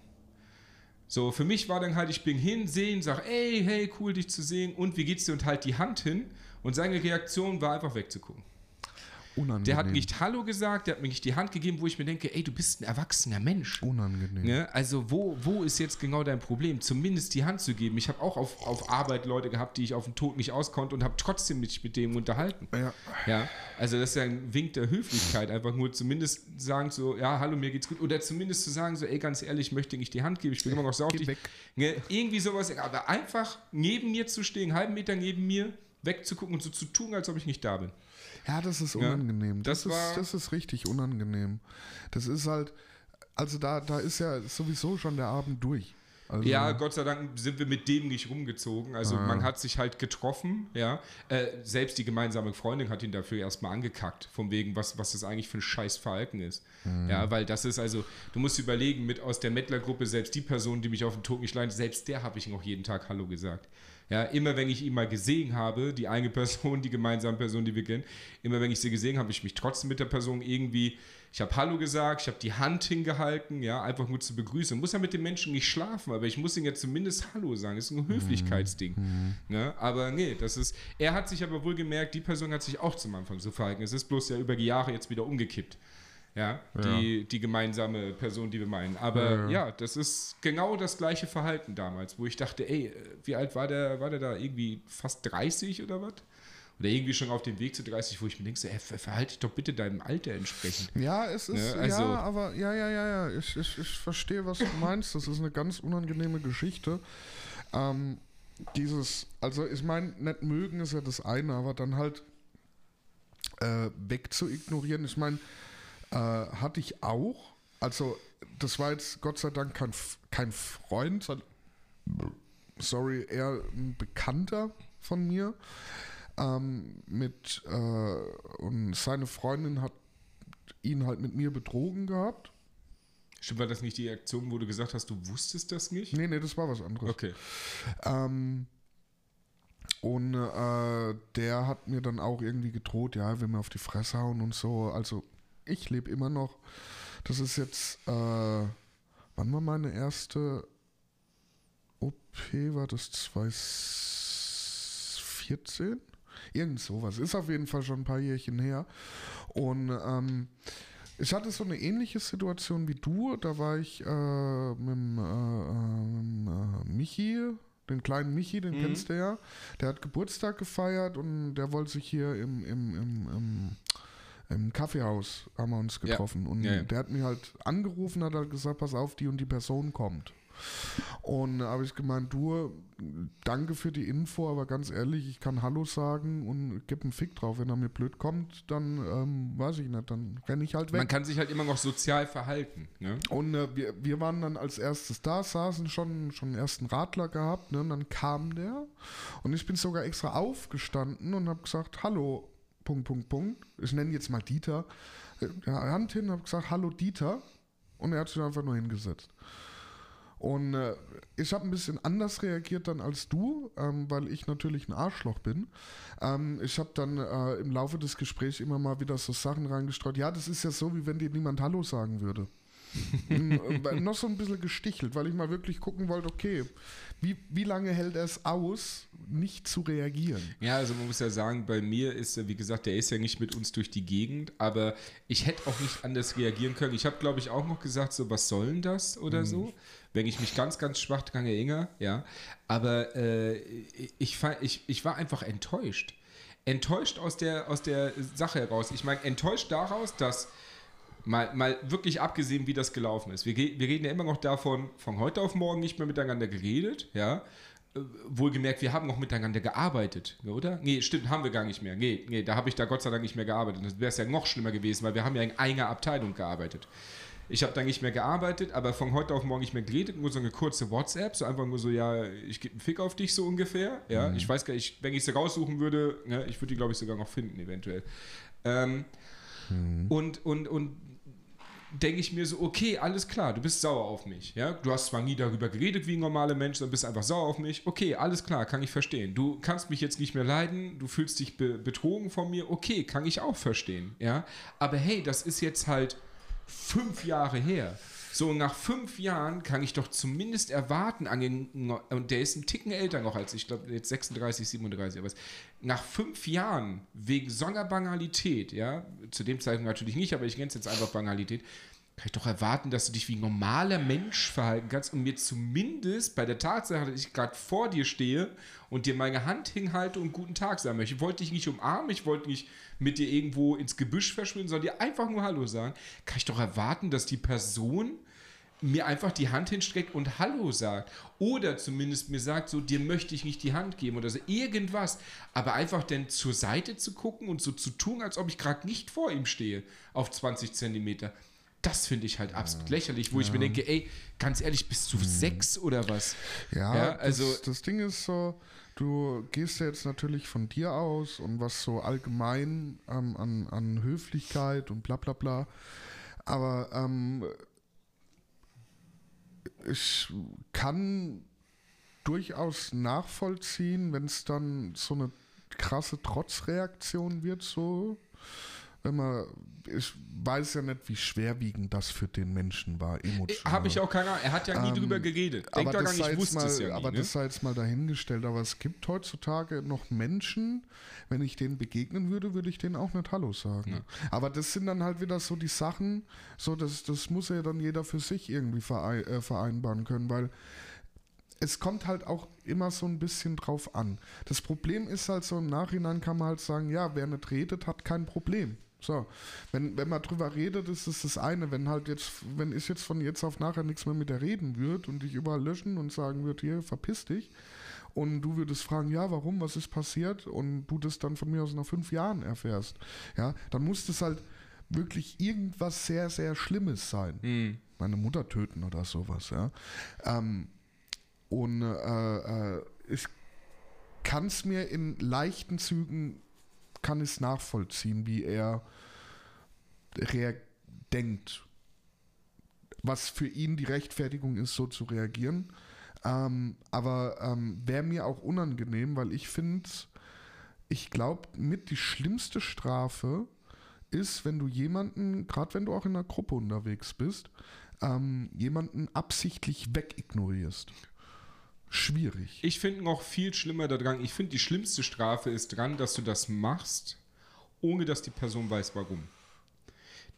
So, für mich war dann halt, ich bin hin, sehen, sag, ey, hey, cool, dich zu sehen und wie geht's dir und halt die Hand hin. Und seine Reaktion war einfach wegzugucken. Unangenehm. Der hat nicht Hallo gesagt, der hat mir nicht die Hand gegeben, wo ich mir denke, ey, du bist ein erwachsener Mensch. Unangenehm. Ne? Also wo, wo ist jetzt genau dein Problem? Zumindest die Hand zu geben. Ich habe auch auf, auf Arbeit Leute gehabt, die ich auf den Tod nicht auskonnte und habe trotzdem mich mit dem unterhalten. Ja. Ja, also das ist ja ein Wink der Höflichkeit, einfach nur zumindest sagen so, ja, hallo, mir geht's gut. Oder zumindest zu sagen so, ey, ganz ehrlich, ich möchte nicht die Hand geben, ich bin immer noch sauer. Ne? Irgendwie sowas, aber einfach neben mir zu stehen, einen halben Meter neben mir, wegzugucken und so zu tun, als ob ich nicht da bin. Ja, das ist Ja, unangenehm. das das, war- ist, das ist richtig unangenehm. Das ist halt, also da, da ist ja sowieso schon der Abend durch. Also, Ja, Gott sei Dank sind wir mit dem nicht rumgezogen. Also Ah. man hat sich halt getroffen, ja. Äh, selbst die gemeinsame Freundin hat ihn dafür erstmal angekackt, von wegen, was, was das eigentlich für ein scheiß Verhalten ist. Mhm. Ja, weil das ist also, du musst überlegen, mit aus der Mettler-Gruppe, selbst die Person, die mich auf den Tod nicht leitet, selbst der habe ich noch jeden Tag Hallo gesagt. Ja, immer wenn ich ihn mal gesehen habe, die eine Person, die gemeinsame Person, die wir kennen, immer wenn ich sie gesehen habe, habe ich mich trotzdem mit der Person irgendwie, ich habe Hallo gesagt, ich habe die Hand hingehalten, ja, einfach nur zu begrüßen. Ich muss ja mit dem Menschen nicht schlafen, aber ich muss ihm ja zumindest Hallo sagen. Das ist ein Höflichkeitsding. Ne? Aber nee, das ist, er hat sich aber wohl gemerkt, die Person hat sich auch zum Anfang so verhalten. Es ist bloß ja über die Jahre jetzt wieder umgekippt. Ja, Die, die gemeinsame Person, die wir meinen. Aber ja. das ist genau das gleiche Verhalten damals, wo ich dachte, ey, wie alt war der, war der da? Irgendwie fast 30 oder was? Oder irgendwie schon auf dem Weg zu 30, wo ich mir denke, so, ey, ver- verhalte dich doch bitte deinem Alter entsprechend. Ja, es ist, Ne, also- ja, aber ja, ja, ja, ja, ich, ich, ich verstehe, was du meinst. Das ist eine ganz unangenehme Geschichte. Ähm, dieses, also ich meine, nicht mögen ist ja das eine, aber dann halt äh, weg zu ignorieren. Ich meine, äh, hatte ich auch, also das war jetzt Gott sei Dank kein, kein Freund, sondern, sorry, eher ein Bekannter von mir. Ähm, mit äh, und seine Freundin hat ihn halt mit mir betrogen gehabt. Stimmt, war das nicht die Aktion, wo du gesagt hast, du wusstest das nicht? Nee, nee, das war was anderes. Okay. Ähm, und äh, der hat mir dann auch irgendwie gedroht, ja, wenn wir auf die Fresse hauen und so. Also ich lebe immer noch. Das ist jetzt, äh, wann war meine erste OP? War das 2014? Irgend sowas. Ist auf jeden Fall schon ein paar Jährchen her. Und ähm, ich hatte so eine ähnliche Situation wie du. Da war ich äh, mit dem äh, ähm, äh, Michi, den kleinen Michi, den Mhm. kennst du ja. Der hat Geburtstag gefeiert und der wollte sich hier im, im, im, im, im Kaffeehaus haben wir uns Ja. getroffen. Und Ja, ja. der hat mich halt angerufen, hat halt gesagt, pass auf, die und die Person kommt. Und da habe ich gemeint, du, danke für die Info, aber ganz ehrlich, ich kann Hallo sagen und gebe einen Fick drauf. Wenn er mir blöd kommt, dann ähm, weiß ich nicht, dann renne ich halt weg. Man kann sich halt immer noch sozial verhalten. Ne? Und äh, wir, wir waren dann als erstes da, saßen schon, schon einen ersten Radler gehabt, ne? und dann kam der und ich bin sogar extra aufgestanden und habe gesagt, hallo, Punkt, Punkt, Punkt. Ich nenne jetzt mal Dieter. Äh, Ja, Hand hin, habe gesagt, hallo Dieter und er hat sich einfach nur hingesetzt. Und äh, ich habe ein bisschen anders reagiert dann als du, ähm, weil ich natürlich ein Arschloch bin. Ähm, ich habe dann äh, im Laufe des Gesprächs immer mal wieder so Sachen reingestreut. Ja, das ist ja so, wie wenn dir niemand Hallo sagen würde. Mm, äh, noch so ein bisschen gestichelt, weil ich mal wirklich gucken wollte, okay, wie, wie lange hält er es aus, nicht zu reagieren? Ja, also man muss ja sagen, bei mir ist er, wie gesagt, der ist ja nicht mit uns durch die Gegend, aber ich hätte auch nicht anders reagieren können. Ich habe, glaube ich, auch noch gesagt, so, was soll denn das oder so? Wenn ich mich ganz, ganz schwach dran erinnere, ja. Aber äh, ich, ich, ich war einfach enttäuscht. enttäuscht aus der, aus der Sache heraus. Ich meine, enttäuscht daraus, dass mal, mal wirklich abgesehen, wie das gelaufen ist. Wir, wir reden ja immer noch davon, von heute auf morgen nicht mehr miteinander geredet, ja. Äh, wohlgemerkt, wir haben noch miteinander gearbeitet, oder? Nee, stimmt, haben wir gar nicht mehr. Nee, nee da habe ich da Gott sei Dank nicht mehr gearbeitet. Das wäre es ja noch schlimmer gewesen, weil wir haben ja in einer Abteilung gearbeitet. Ich habe da nicht mehr gearbeitet, aber von heute auf morgen nicht mehr geredet, nur so eine kurze WhatsApp, so einfach nur so, ja, ich gebe einen Fick auf dich so ungefähr. Ja, mhm. ich weiß gar nicht, wenn ich sie raussuchen würde, ne, ich würde die, glaube ich, sogar noch finden, eventuell. Ähm, mhm. Und, und, und denke ich mir so, okay, alles klar, du bist sauer auf mich. Ja? Du hast zwar nie darüber geredet wie ein normaler Mensch, sondern bist einfach sauer auf mich. Okay, alles klar, kann ich verstehen. Du kannst mich jetzt nicht mehr leiden, du fühlst dich be betrogen von mir. Okay, kann ich auch verstehen. Ja? Aber hey, das ist jetzt halt fünf Jahre her. So, nach fünf Jahren kann ich doch zumindest erwarten, und der ist ein Ticken älter noch als ich, glaube jetzt 36, 37, aber nach fünf Jahren wegen so einer Banalität, ja, zu dem Zeitpunkt natürlich nicht, aber ich nenne es jetzt einfach Banalität, kann ich doch erwarten, dass du dich wie ein normaler Mensch verhalten kannst und mir zumindest bei der Tatsache, dass ich gerade vor dir stehe und dir meine Hand hinhalte und guten Tag sagen möchte. Ich wollte dich nicht umarmen, ich wollte nicht mit dir irgendwo ins Gebüsch verschwinden, sondern dir einfach nur Hallo sagen. Kann ich doch erwarten, dass die Person mir einfach die Hand hinstreckt und Hallo sagt. Oder zumindest mir sagt, so, dir möchte ich nicht die Hand geben oder so irgendwas. Aber einfach dann zur Seite zu gucken und so zu tun, als ob ich gerade nicht vor ihm stehe, auf 20 Zentimeter. Das finde ich halt ja. absolut lächerlich, wo ja. ich mir denke, ey, ganz ehrlich, bist du hm. sechs oder was? Ja, ja also. Das, das Ding ist so, du gehst ja jetzt natürlich von dir aus und was so allgemein ähm, an, an Höflichkeit und bla bla bla. Aber ähm, ich kann durchaus nachvollziehen, wenn es dann so eine krasse Trotzreaktion wird, so wenn man, ich weiß ja nicht, wie schwerwiegend das für den Menschen war, emotional. Habe ich auch keine Ahnung. Er hat ja nie ähm, drüber geredet. Denk aber das, ich wusste mal, es ja nie, aber ne? das sei jetzt mal dahingestellt. Aber es gibt heutzutage noch Menschen, wenn ich denen begegnen würde, würde ich denen auch nicht Hallo sagen. Ja. Aber das sind dann halt wieder so die Sachen, so das, das muss ja dann jeder für sich irgendwie äh, vereinbaren können, weil es kommt halt auch immer so ein bisschen drauf an. Das Problem ist halt so, im Nachhinein kann man halt sagen, ja, wer nicht redet, hat kein Problem. So, wenn, wenn man drüber redet, ist es das eine. Wenn halt jetzt, wenn ich jetzt von jetzt auf nachher nichts mehr mit der reden würde und dich überall löschen und sagen würde, hier, verpiss dich, und du würdest fragen, ja, warum, was ist passiert, und du das dann von mir aus nach fünf Jahren erfährst, ja, dann muss das halt wirklich irgendwas sehr, sehr Schlimmes sein. Mhm. Meine Mutter töten oder sowas, ja. Ähm, und äh, äh, ich kann es mir in leichten Zügen kann es nachvollziehen, wie er denkt, was für ihn die Rechtfertigung ist, so zu reagieren. Ähm, aber ähm, wäre mir auch unangenehm, weil ich finde, ich glaube, mit die schlimmste Strafe ist, wenn du jemanden, gerade wenn du auch in einer Gruppe unterwegs bist, ähm, jemanden absichtlich wegignorierst schwierig. Ich finde noch viel schlimmer daran, ich finde die schlimmste Strafe ist dran, dass du das machst, ohne dass die Person weiß, warum.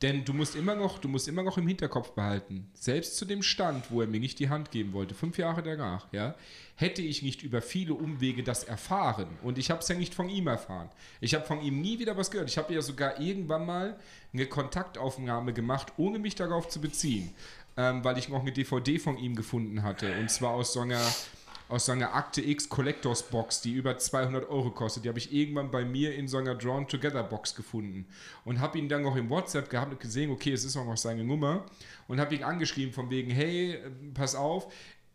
Denn du musst immer noch, du musst immer noch im Hinterkopf behalten, selbst zu dem Stand, wo er mir nicht die Hand geben wollte, fünf Jahre danach, ja, hätte ich nicht über viele Umwege das erfahren. Und ich habe es ja nicht von ihm erfahren. Ich habe von ihm nie wieder was gehört. Ich habe ja sogar irgendwann mal eine Kontaktaufnahme gemacht, ohne mich darauf zu beziehen. Ähm, weil ich noch eine DVD von ihm gefunden hatte. Und zwar aus so einer aus so einer Akte X Collectors Box, die über 200 Euro kostet. Die habe ich irgendwann bei mir in so einer Drawn Together Box gefunden und habe ihn dann noch im WhatsApp gehabt und gesehen, okay, es ist auch noch seine Nummer und habe ihn angeschrieben von wegen, hey, pass auf,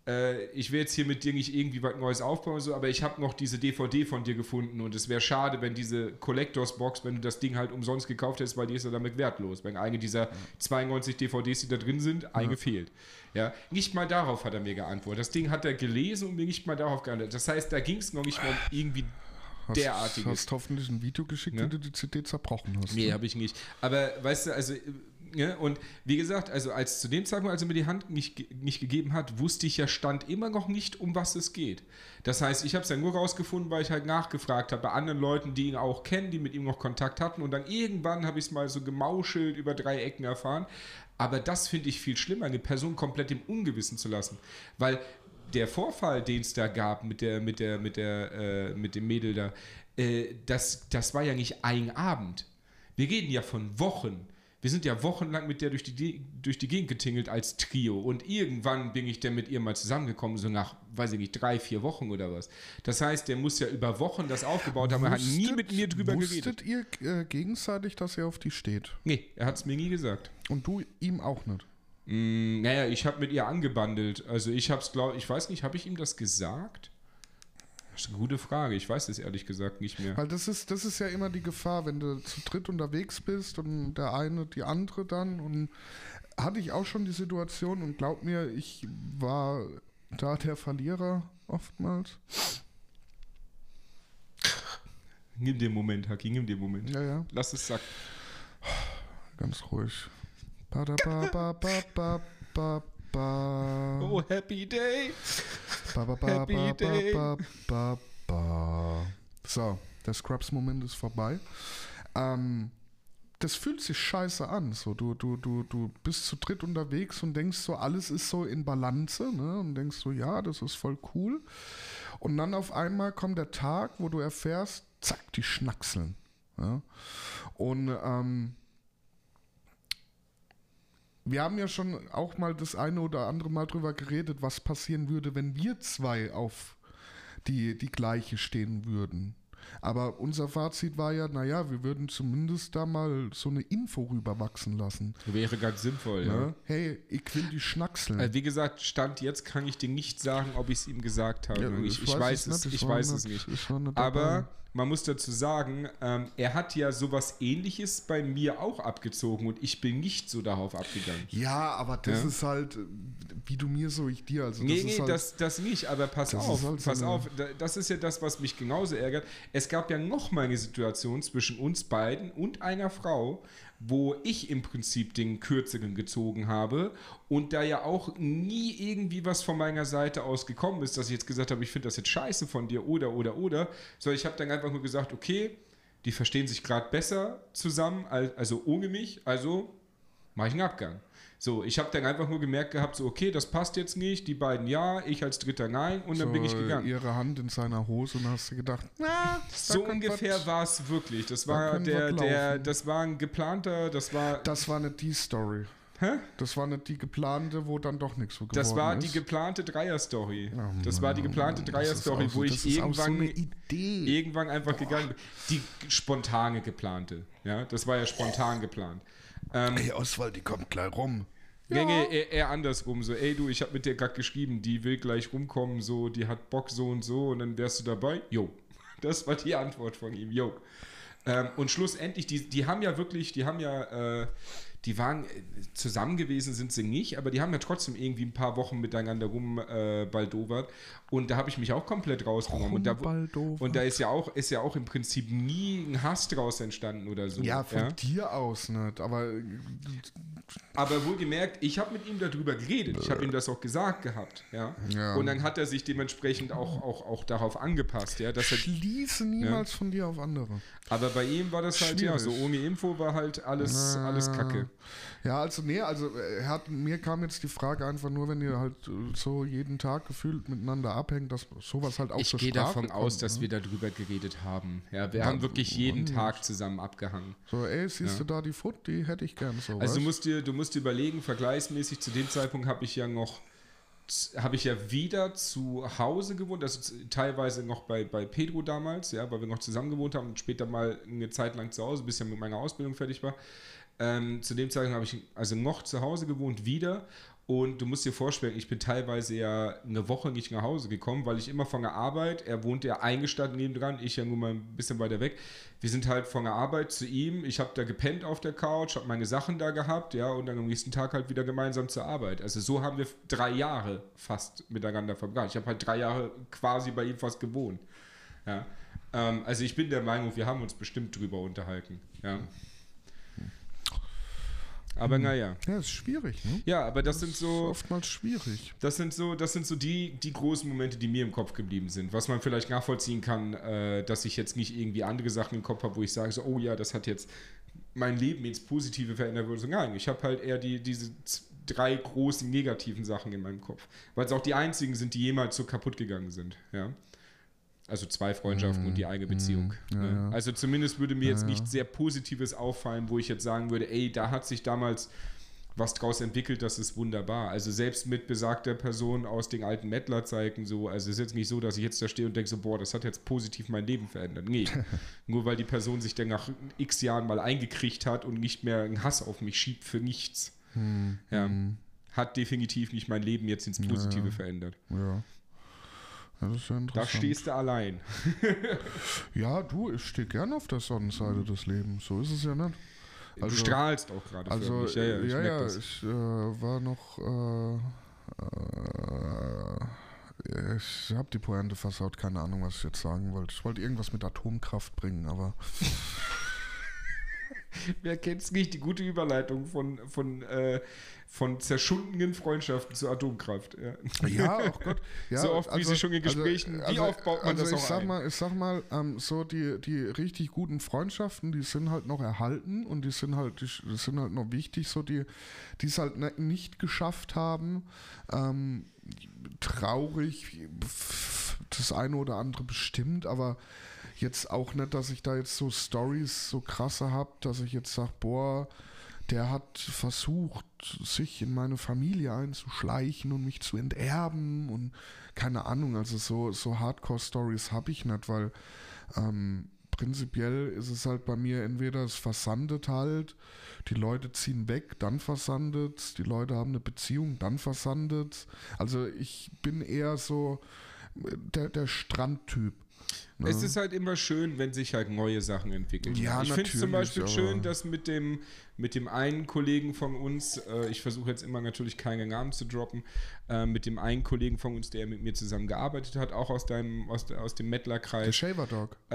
äh, ich will jetzt hier mit dir nicht irgendwie was Neues aufbauen, so, aber ich habe noch diese DVD von dir gefunden und es wäre schade, wenn diese Collectors Box, wenn du das Ding halt umsonst gekauft hättest, weil die ist ja damit wertlos. Wenn eine dieser 92 DVDs, die da drin sind, eine ja. fehlt. Ja, nicht mal darauf hat er mir geantwortet. Das Ding hat er gelesen und mir nicht mal darauf geantwortet. Das heißt, da ging es noch nicht mal um irgendwie hast, derartiges. Hast hoffentlich ein Video geschickt, ne? wie du die CD zerbrochen hast. Nee, ne? habe ich nicht. Aber weißt du, also ja, und wie gesagt, also als zu dem Zeitpunkt, als er mir die Hand nicht, nicht gegeben hat, wusste ich ja Stand immer noch nicht, um was es geht. Das heißt, ich habe es ja nur rausgefunden, weil ich halt nachgefragt habe bei anderen Leuten, die ihn auch kennen, die mit ihm noch Kontakt hatten. Und dann irgendwann habe ich es mal so gemauschelt über drei Ecken erfahren. Aber das finde ich viel schlimmer, eine Person komplett im Ungewissen zu lassen. Weil der Vorfall, den es da gab mit der, mit der, mit der, äh, mit dem Mädel da, äh, das, das war ja nicht ein Abend. Wir reden ja von Wochen. Wir sind ja wochenlang mit der durch die, durch die Gegend getingelt als Trio. Und irgendwann bin ich dann mit ihr mal zusammengekommen, so nach, weiß ich nicht, drei, vier Wochen oder was. Das heißt, der muss ja über Wochen das aufgebaut haben. Er hat nie mit mir drüber wusstet geredet. ihr äh, gegenseitig, dass er auf die steht? Nee, er hat es mir nie gesagt. Und du ihm auch nicht? Mm, naja, ich habe mit ihr angebandelt. Also ich habe es, glaube ich, weiß nicht, habe ich ihm das gesagt? Das ist eine gute Frage. Ich weiß es ehrlich gesagt nicht mehr. Weil das ist, das ist ja immer die Gefahr, wenn du zu dritt unterwegs bist und der eine die andere dann. Und hatte ich auch schon die Situation und glaub mir, ich war da der Verlierer oftmals. Nimm den Moment, Haki, nimm den Moment. Ja, ja, Lass es sacken. ganz ruhig. Ba, da, ba, ba, ba, ba, ba, ba. Oh, happy day. Ba, ba, ba, Happy Day. So, der Scrubs-Moment ist vorbei. Ähm, das fühlt sich scheiße an. So, du, du, du, du bist zu dritt unterwegs und denkst so, alles ist so in Balance, ne? Und denkst so, ja, das ist voll cool. Und dann auf einmal kommt der Tag, wo du erfährst, zack, die schnackseln. Ja? Und ähm, wir haben ja schon auch mal das eine oder andere Mal drüber geredet, was passieren würde, wenn wir zwei auf die, die gleiche stehen würden. Aber unser Fazit war ja, naja, wir würden zumindest da mal so eine Info rüberwachsen lassen. Wäre ganz sinnvoll, ja. Ne? Hey, ich will die schnackseln. Also wie gesagt, Stand jetzt kann ich dir nicht sagen, ob ich es ihm gesagt habe. Ja, ich, ich weiß es, nicht, ich weiß es nicht. ich war nicht Aber. Man muss dazu sagen, ähm, er hat ja sowas ähnliches bei mir auch abgezogen und ich bin nicht so darauf abgegangen. Ja, aber das Ja. ist halt, wie du mir, so ich dir. Also Nee, das nee, ist halt, das, das nicht, aber pass auf, halt so pass auf, da- das ist ja das, was mich genauso ärgert. Es gab ja noch mal eine Situation zwischen uns beiden und einer Frau, wo ich im Prinzip den Kürzeren gezogen habe und da ja auch nie irgendwie was von meiner Seite aus gekommen ist, dass ich jetzt gesagt habe, ich finde das jetzt scheiße von dir oder, oder, oder, sondern ich habe dann einfach nur gesagt, okay, die verstehen sich gerade besser zusammen, al- also ohne mich, also mache ich einen Abgang. So, ich habe dann einfach nur gemerkt gehabt, so, okay, das passt jetzt nicht, die beiden ja, ich als Dritter nein und dann so bin ich gegangen. ihre Hand in seiner Hose und hast du gedacht, na, So ungefähr war es wirklich. Das da war der, der, das war ein geplanter, das war, Das war nicht die Story. hä? Das war nicht die geplante, wo dann doch nichts so geworden Das war ist. die geplante Dreier-Story. Oh das war die geplante Dreier-Story, so- wo ich auch so irgendwann, eine Idee. irgendwann einfach gegangen bin. Die spontane geplante. Ja, das war ja spontan geplant. Ähm, Ey, Oswald, die kommt gleich rum. Nee, nee, eher, eher andersrum. So, ey du, ich habe mit der gerade geschrieben, die will gleich rumkommen, so, die hat Bock so und so und dann wärst du dabei? Jo. Das war die Antwort von ihm, jo. Ähm, und schlussendlich, die, die haben ja wirklich, die haben ja, äh, die waren äh, zusammen gewesen, sind sie nicht, aber die haben ja trotzdem irgendwie ein paar Wochen miteinander rumbaldowert. Äh. Und da habe ich mich auch komplett rausgenommen. Und da, und da ist ja auch, ist ja auch im Prinzip nie ein Hass draus entstanden oder so. Ja, von dir aus nicht, aber Aber wohlgemerkt, ich habe mit ihm darüber geredet. Ich habe ihm das auch gesagt gehabt. Ja? Ja. Und dann hat er sich dementsprechend auch, auch, auch darauf angepasst. Ja? Dass er, schließe niemals von dir auf andere. aber bei ihm war das halt, ja, Schwierig. so ohne Info war halt alles, alles Kacke. Ja, also nee, also hat, mir kam jetzt die Frage einfach nur, wenn ihr halt so jeden Tag gefühlt miteinander abhängt, dass sowas halt auch Ich zur gehe davon aus, kommt, dass ne? wir darüber geredet haben. Ja, wir Ja, haben wirklich jeden Mann. Tag zusammen abgehangen. So, ey, siehst du da die Foot, die hätte ich gern so. Also du musst dir, du musst dir überlegen, vergleichsmäßig zu dem Zeitpunkt habe ich ja noch habe ich ja wieder zu Hause gewohnt, also teilweise noch bei, bei Pedro damals, ja, weil wir noch zusammen gewohnt haben und später mal eine Zeit lang zu Hause, bis ja mit meiner Ausbildung fertig war. Ähm, zu dem Zeitpunkt habe ich also noch zu Hause gewohnt, wieder. Und du musst dir vorstellen, ich bin teilweise ja eine Woche nicht nach Hause gekommen, weil ich immer von der Arbeit, er wohnt ja eingestadt nebendran, ich ja nur mal ein bisschen weiter weg. Wir sind halt von der Arbeit zu ihm, ich habe da gepennt auf der Couch, habe meine Sachen da gehabt, ja, und dann am nächsten Tag halt wieder gemeinsam zur Arbeit. Also so haben wir drei Jahre fast miteinander verbracht. Ich habe halt drei Jahre quasi bei ihm fast gewohnt. Ja. Ähm, also ich bin der Meinung, wir haben uns bestimmt drüber unterhalten. Ja. Aber naja. ja, ist schwierig, ne? Ja, aber das sind Ist so. oftmals schwierig. Das sind so, das sind so die, die großen Momente, die mir im Kopf geblieben sind. Was man vielleicht nachvollziehen kann, äh, dass ich jetzt nicht irgendwie andere Sachen im Kopf habe, wo ich sage, so, oh ja, das hat jetzt mein Leben ins Positive verändert. Würde. Nein, ich habe halt eher die, diese drei großen negativen Sachen in meinem Kopf. Weil es auch die einzigen sind, die jemals so kaputt gegangen sind. Ja. Also zwei Freundschaften und die eigene Beziehung. ja, ne? ja. Also zumindest würde mir jetzt Ja, ja. nichts sehr Positives auffallen, wo ich jetzt sagen würde, ey, da hat sich damals was draus entwickelt, das ist wunderbar. Also selbst mit besagter Person aus den alten Mettler-Zeiten so, also es ist jetzt nicht so, dass ich jetzt da stehe und denke so, boah, das hat jetzt positiv mein Leben verändert. Nee, nur weil die Person sich dann nach x Jahren mal eingekriegt hat und nicht mehr einen Hass auf mich schiebt für nichts. Hm, Ja. hm, Hat definitiv nicht mein Leben jetzt ins Positive Ja. verändert. ja. Das ist ja Da interessant. stehst du allein. ja, du, ich stehe gern auf der Sonnenseite des Lebens. So ist es ja nicht. du Also- strahlst auch gerade Also. Ja, ja, ich ja, ja, ich äh, war noch. Äh, äh, ich habe die Pointe versaut, keine Ahnung, was ich jetzt sagen wollte. Ich wollte irgendwas mit Atomkraft bringen, aber. Wer kennt's nicht? Die gute Überleitung von, von, äh, von zerschundenen Freundschaften zur Atomkraft. Ja. Ja, oh Gott. Ja, So oft, wie sie schon in Gesprächen- wie oft baut man also das ich auch sag ein? mal, ich sag mal, ähm, so die, die richtig guten Freundschaften, die sind halt noch erhalten und die sind halt, die, sind halt noch wichtig, so die, die es halt ne- nicht geschafft haben. Ähm, traurig, das eine oder andere bestimmt, aber jetzt auch nicht, dass ich da jetzt so Stories so krasse habe, dass ich jetzt sage, boah, der hat versucht, sich in meine Familie einzuschleichen und mich zu enterben und keine Ahnung, also so, so Hardcore-Stories habe ich nicht, weil ähm, prinzipiell ist es halt bei mir entweder es versandet halt, die Leute ziehen weg, dann versandet die Leute haben eine Beziehung, dann versandet Also ich bin eher so äh, der, der Strandtyp. Ne? Es ist halt immer schön, wenn sich halt neue Sachen entwickeln. Ja, ich finde es zum Beispiel schön, dass mit dem, mit dem einen Kollegen von uns, äh, ich versuche jetzt immer natürlich keine Namen zu droppen, äh, mit dem einen Kollegen von uns, der mit mir zusammen gearbeitet hat, auch aus deinem, aus, der- aus dem der Mettler-Kreis. Shaver Dog. Äh,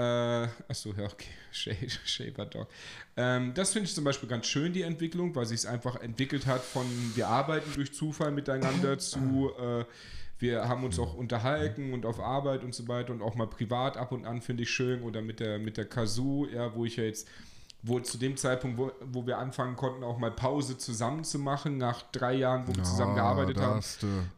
achso, ja, okay. Sh- Shaver Dog. Ähm, das finde ich zum Beispiel ganz schön, die Entwicklung, weil sich es einfach entwickelt hat von wir arbeiten durch Zufall miteinander zu äh, wir haben uns auch unterhalten und auf Arbeit und so weiter und auch mal privat ab und an finde ich schön oder mit der mit der Kazoo, ja, wo ich ja jetzt wo zu dem Zeitpunkt, wo, wo wir anfangen konnten, auch mal Pause zusammen zu machen, nach drei Jahren, wo wir zusammen gearbeitet haben,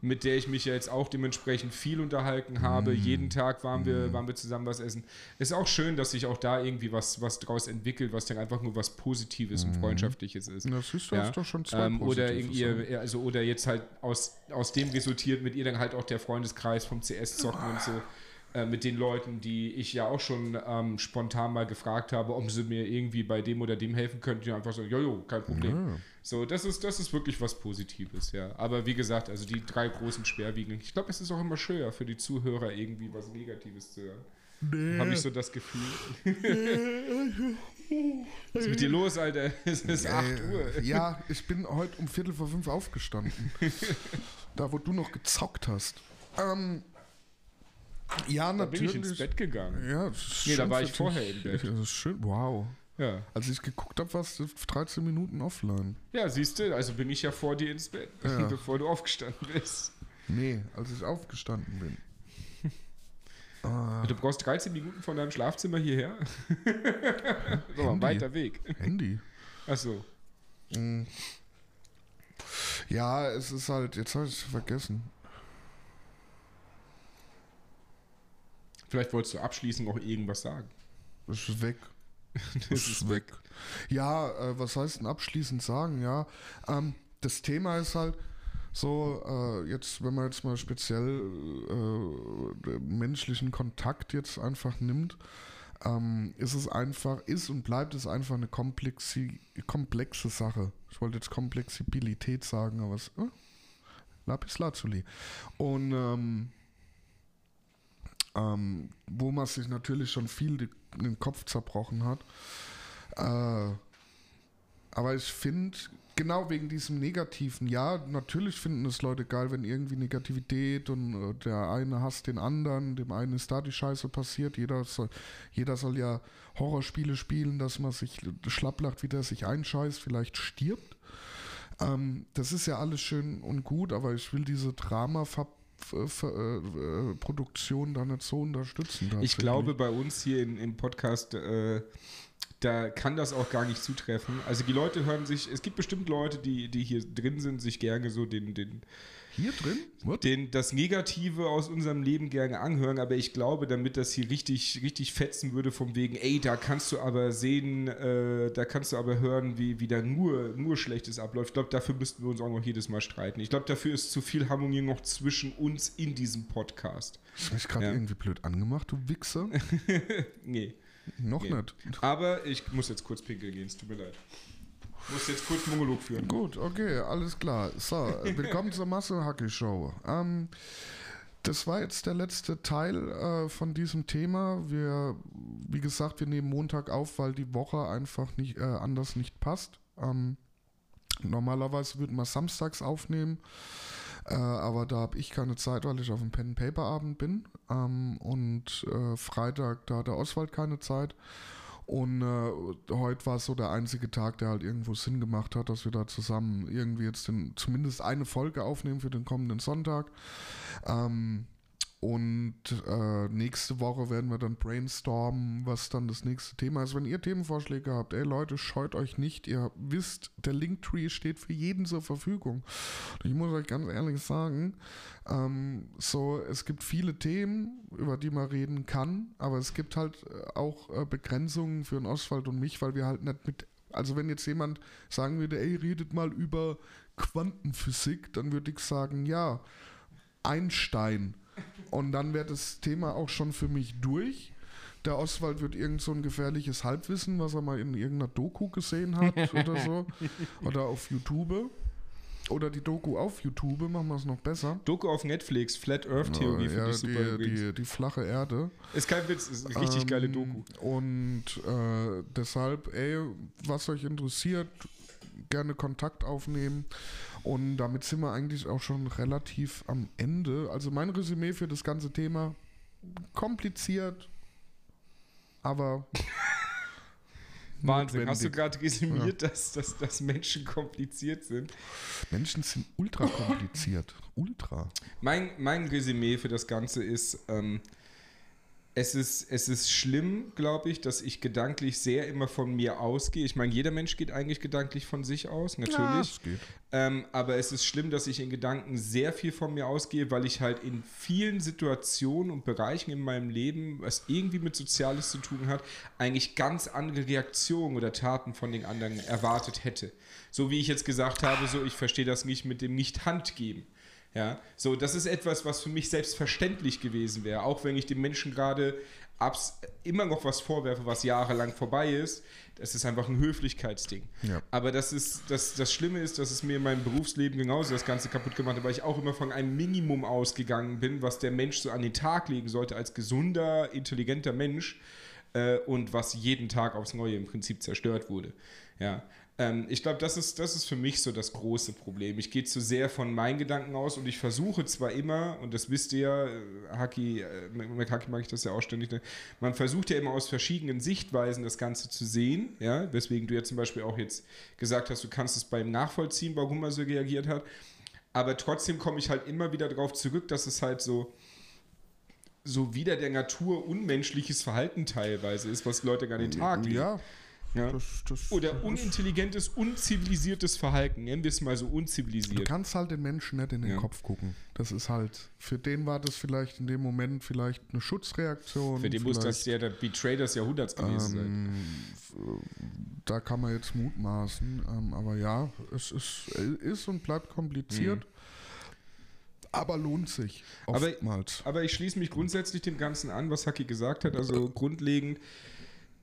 mit der ich mich ja jetzt auch dementsprechend viel unterhalten habe. Mm. Jeden Tag waren wir, waren wir zusammen was essen. Ist auch schön, dass sich auch da irgendwie was, was draus entwickelt, was dann einfach nur was Positives und Freundschaftliches ist. Das du, Ja. doch schon zwei Ähm, oder, irgendwie, also, oder jetzt halt aus, aus dem resultiert mit ihr dann halt auch der Freundeskreis vom CS-Zocken und so. Äh, mit den Leuten, die ich ja auch schon ähm, spontan mal gefragt habe, ob sie mir irgendwie bei dem oder dem helfen könnten, die einfach so, jojo, kein Problem. Ja. So, das ist, das ist wirklich was Positives, ja. Aber wie gesagt, also die drei großen Schwerwiegenden, ich glaube, es ist auch immer schöner für die Zuhörer, irgendwie was Negatives zu hören. Nee. Habe ich so das Gefühl. Was ist mit dir los, Alter? Es ist 8 Äh, Uhr. Ja, ich bin heute um Viertel vor fünf aufgestanden. da, wo du noch gezockt hast. Ähm, ja, Da bin natürlich. ich ins Bett gegangen. Ja, ist Nee, da schön war ich vorher im Bett. Das ist schön. Wow. Ja. Als ich geguckt habe, warst du 13 Minuten offline. Ja, siehst du, also bin ich ja vor dir ins Bett, Ja. bevor du aufgestanden bist. Nee, als ich aufgestanden bin. Ah, Du brauchst 13 Minuten von deinem Schlafzimmer hierher. so, ein weiter Weg. Handy. Achso. Mm. Ja, es ist halt, jetzt habe ich es vergessen. Vielleicht wolltest du abschließend noch irgendwas sagen. Ist weg. Das ist weg. Ja, äh, was heißt denn abschließend sagen? Ja, ähm, das Thema ist halt so, äh, jetzt, wenn man jetzt mal speziell äh, den menschlichen Kontakt jetzt einfach nimmt, ähm, ist es einfach, ist und bleibt es einfach eine komplexi komplexe Sache. Ich wollte jetzt Komplexibilität sagen, aber es äh, Lapis Lazuli. Und ähm, ähm, wo man sich natürlich schon viel die, den Kopf zerbrochen hat. Äh, aber ich finde, genau wegen diesem Negativen, ja, natürlich finden es Leute geil, wenn irgendwie Negativität und äh, der eine hasst den anderen, dem einen ist da die Scheiße passiert, jeder soll, jeder soll ja Horrorspiele spielen, dass man sich schlapplacht, wie der sich einscheißt, vielleicht stirbt. Ähm, das ist ja alles schön und gut, aber ich will diese Drama äh, Produktion da nicht so unterstützen. Ich glaube, bei uns hier in, im Podcast, äh, da kann das auch gar nicht zutreffen. Also die Leute hören sich, es gibt bestimmt Leute, die, die hier drin sind, sich gerne so den, den, Hier drin? What? den, das Negative aus unserem Leben gerne anhören, aber ich glaube, damit das hier richtig, richtig fetzen würde, vom wegen, ey, da kannst du aber sehen, äh, da kannst du aber hören, wie, wie da nur, nur Schlechtes abläuft. Ich glaube, dafür müssten wir uns auch noch jedes Mal streiten. Ich glaube, dafür ist zu viel Harmonie noch zwischen uns in diesem Podcast. Hast du mich gerade Ja. irgendwie blöd angemacht, du Wichser? Nee. Noch Nee. nicht. Aber ich muss jetzt kurz pinkeln gehen, es tut mir leid. Ich muss jetzt kurz Monolog führen. Gut, okay, alles klar. So, willkommen zur Masse-Hacke-Show. Ähm, das war jetzt der letzte Teil äh, von diesem Thema. Wir, wie gesagt, wir nehmen Montag auf, weil die Woche einfach nicht äh, anders nicht passt. Ähm, normalerweise würden wir samstags aufnehmen, äh, aber da habe ich keine Zeit, weil ich auf dem Pen-Paper-Abend bin. Ähm, und äh, Freitag, da hat der Oswald keine Zeit. Und äh, heute war es so der einzige Tag, der halt irgendwo Sinn gemacht hat, dass wir da zusammen irgendwie jetzt den, zumindest eine Folge aufnehmen für den kommenden Sonntag. Ähm, und äh, nächste Woche werden wir dann brainstormen, was dann das nächste Thema ist. Wenn ihr Themenvorschläge habt, ey Leute, scheut euch nicht. Ihr wisst, der Linktree steht für jeden zur Verfügung. Und ich muss euch ganz ehrlich sagen, ähm, so, es gibt viele Themen, über die man reden kann, aber es gibt halt äh, auch äh, Begrenzungen für den Oswald und mich, weil wir halt nicht mit. Also, wenn jetzt jemand sagen würde, ey, redet mal über Quantenphysik, dann würde ich sagen, ja, Einstein. Und dann wäre das Thema auch schon für mich durch. Der Oswald wird irgend so ein gefährliches Halbwissen, was er mal in irgendeiner Doku gesehen hat oder so. Oder auf YouTube. Oder die Doku auf YouTube, machen wir es noch besser. Doku auf Netflix, Flat Earth Theorie, finde ja, ich super die, die, die flache Erde. Ist kein Witz, ist eine richtig Ähm, geile Doku. Und äh, deshalb, ey, was euch interessiert, gerne Kontakt aufnehmen. Und damit sind wir eigentlich auch schon relativ am Ende. Also mein Resümee für das ganze Thema, kompliziert, aber Wahnsinn. Hast du notwendig. gerade resümiert, dass, dass, dass Menschen kompliziert sind? Menschen sind ultra kompliziert. Ultra. Mein, mein Resümee für das Ganze ist, ähm, es ist, es ist schlimm, glaube ich, dass ich gedanklich sehr immer von mir ausgehe. Ich meine, jeder Mensch geht eigentlich gedanklich von sich aus, Ja, natürlich. geht. Ähm, aber es ist schlimm, dass ich in Gedanken sehr viel von mir ausgehe, weil ich halt in vielen Situationen und Bereichen in meinem Leben, was irgendwie mit Soziales zu tun hat, eigentlich ganz andere Reaktionen oder Taten von den anderen erwartet hätte. So wie ich jetzt gesagt habe, so ich verstehe das nicht mit dem Nicht-Hand geben. Ja, so das ist etwas, was für mich selbstverständlich gewesen wäre, auch wenn ich dem Menschen gerade immer noch was vorwerfe, was jahrelang vorbei ist. Das ist einfach ein Höflichkeitsding. Ja. Aber das ist das, das Schlimme ist, dass es mir in meinem Berufsleben genauso das Ganze kaputt gemacht hat, weil ich auch immer von einem Minimum ausgegangen bin, was der Mensch so an den Tag legen sollte als gesunder, intelligenter Mensch äh, und was jeden Tag aufs Neue im Prinzip zerstört wurde. Ja. Ähm, ich glaube, das ist, das ist für mich so das große Problem. Ich gehe zu sehr von meinen Gedanken aus und ich versuche zwar immer, und das wisst ihr ja, äh, Haki, äh, mit Haki mag ich das ja auch ständig, ne? man versucht ja immer aus verschiedenen Sichtweisen das Ganze zu sehen, ja, weswegen du ja zum Beispiel auch jetzt gesagt hast, du kannst es beim Nachvollziehen, warum er so reagiert hat. Aber trotzdem komme ich halt immer wieder darauf zurück, dass es halt so, so wieder der Natur unmenschliches Verhalten teilweise ist, was Leute gar nicht den Tag legen. Ja, Ja. das, das, Oder unintelligentes, unzivilisiertes Verhalten. Nennen wir es mal so Du unzivilisiert. kannst halt den Menschen nicht in den Ja. Kopf gucken. Das ist halt, für den war das vielleicht in dem Moment vielleicht eine Schutzreaktion. Für den muss vielleicht, das ja der Betray des Jahrhunderts gewesen sein. ähm, f- Da kann man jetzt mutmaßen. Ähm, aber ja, es ist, ist und bleibt kompliziert. Aber lohnt sich. Mhm. Aber- Oftmals. Aber ich schließe mich grundsätzlich dem Ganzen an, was Haki gesagt hat. Also grundlegend,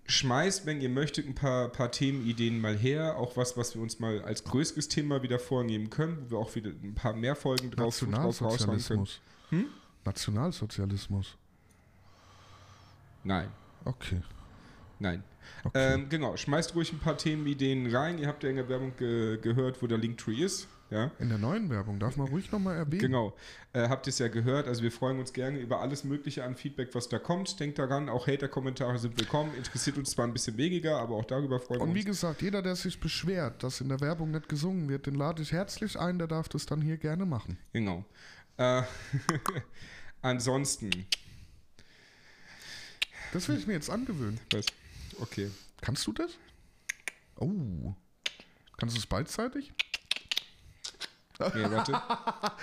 schmeißt, wenn ihr möchtet, ein paar, paar Themenideen mal her. Auch was, was wir uns mal als größeres Thema wieder vornehmen können, wo wir auch wieder ein paar mehr Folgen drauf, drauf raushauen können. Nationalsozialismus. Hm? Nationalsozialismus. Nein, Okay. nein. okay. Ähm, genau, schmeißt ruhig ein paar Themenideen rein. Ihr habt ja in der Werbung ge gehört, wo der Linktree ist. Ja, in der neuen Werbung darf man ruhig nochmal erwähnen. genau. Äh, habt ihr es ja gehört. Also wir freuen uns gerne über alles Mögliche an Feedback, was da kommt. Denkt daran, auch Hater-Kommentare sind willkommen. Interessiert uns zwar ein bisschen weniger, aber auch darüber freuen Und wir wie uns. gesagt, jeder, der sich beschwert, dass in der Werbung nicht gesungen wird, den lade ich herzlich ein, der darf das dann hier gerne machen. Genau. Äh, ansonsten, Das will ich mir jetzt angewöhnen. was? Okay. Kannst du das? Oh. Kannst du es beidseitig? Nee, warte.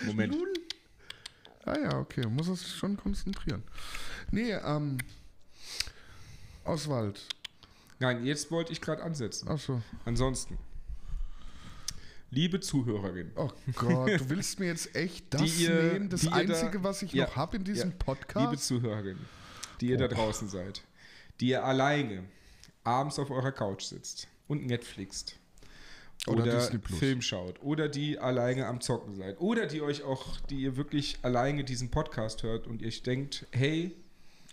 Moment. Ah ja, okay. Muss es schon konzentrieren. Nee, ähm. Oswald. Nein, jetzt wollte ich gerade ansetzen. Achso. Ansonsten. Liebe Zuhörerin, Oh Gott, du willst mir jetzt echt das ihr- nehmen? Das ihr da- Einzige, was ich Ja, noch habe in diesem ja. Podcast? liebe Zuhörerin, die ihr da draußen seid, die ihr alleine abends auf eurer Couch sitzt und Netflixt Oder oder, Disney Plus. Film schaut oder die alleine am Zocken seid oder die euch auch, die ihr wirklich alleine diesen Podcast hört und ihr denkt, hey,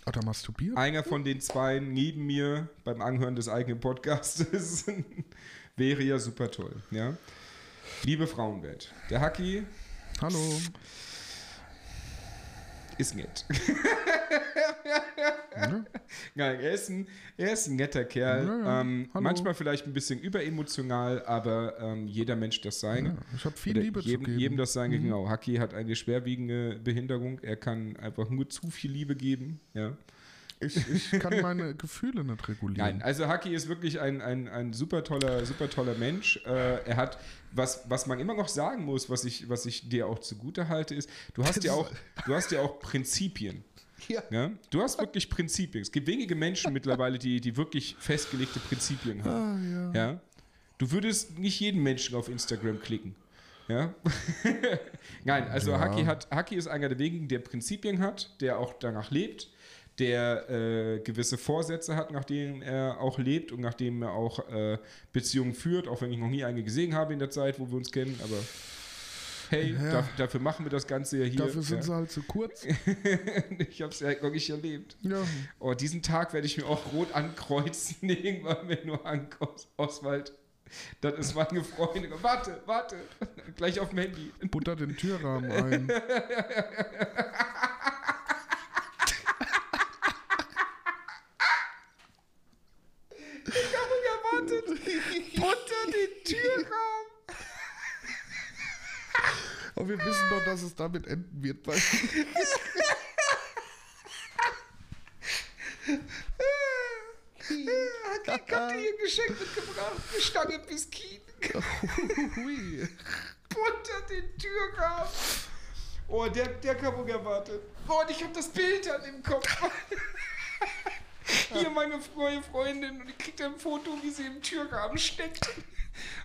Oder masturbiert? einer von den zwei neben mir beim Anhören des eigenen Podcastes wäre ja super toll. Ja? Liebe Frauenwelt, der Haki Hallo. Ist nett. Ja? Nein, er ist ein, er ist ein netter Kerl. Ja, ja. Ähm, manchmal vielleicht ein bisschen überemotional, aber ähm, jeder Mensch das seine. Ja, ich habe viel Liebe jedem, zu geben. jedem das seine, genau. Haki hat eine schwerwiegende Behinderung. Er kann einfach nur zu viel Liebe geben. Ja. Ich, ich kann meine Gefühle nicht regulieren. Nein, also Haki ist wirklich ein, ein, ein super toller, super toller Mensch. Äh, er hat, was, was man immer noch sagen muss, was ich, was ich dir auch zugute halte, ist, du hast ja auch, du hast ja auch Prinzipien. Ja. Ja? Du hast wirklich Prinzipien. Es gibt wenige Menschen mittlerweile, die, die wirklich festgelegte Prinzipien haben. Ah, ja. Ja? Du würdest nicht jeden Menschen auf Instagram klicken. Ja? Nein, also Ja. Haki, hat, Haki ist einer der wenigen, der Prinzipien hat, der auch danach lebt, der äh, gewisse Vorsätze hat, nach denen er auch lebt und nach denen er auch äh, Beziehungen führt, auch wenn ich noch nie eine gesehen habe in der Zeit, wo wir uns kennen, aber hey, Ja. daf- dafür machen wir das Ganze ja hier. Dafür sind ja. sie halt so kurz. ich habe es ja nicht erlebt. ja. Oh, diesen Tag werde ich mir auch rot ankreuzen, irgendwann, wenn du ankommst, Oswald. Das ist meine Freundin. Warte, warte. Gleich auf dem Handy. Butter den Türrahmen ein. Ich gewartet. Unter den Türrahmen. Aber wir wissen doch, dass es damit enden wird. Weil hat dir ihr Geschenk mitgebracht. Eine Stange Biskin. Hui. Unter den Türrahmen. Oh, der, der kann wohl erwartet. Oh, und ich habe das Bild an dem Kopf. Hier meine neue Freundin und die kriegt ein Foto, wie sie im Türrahmen steckt.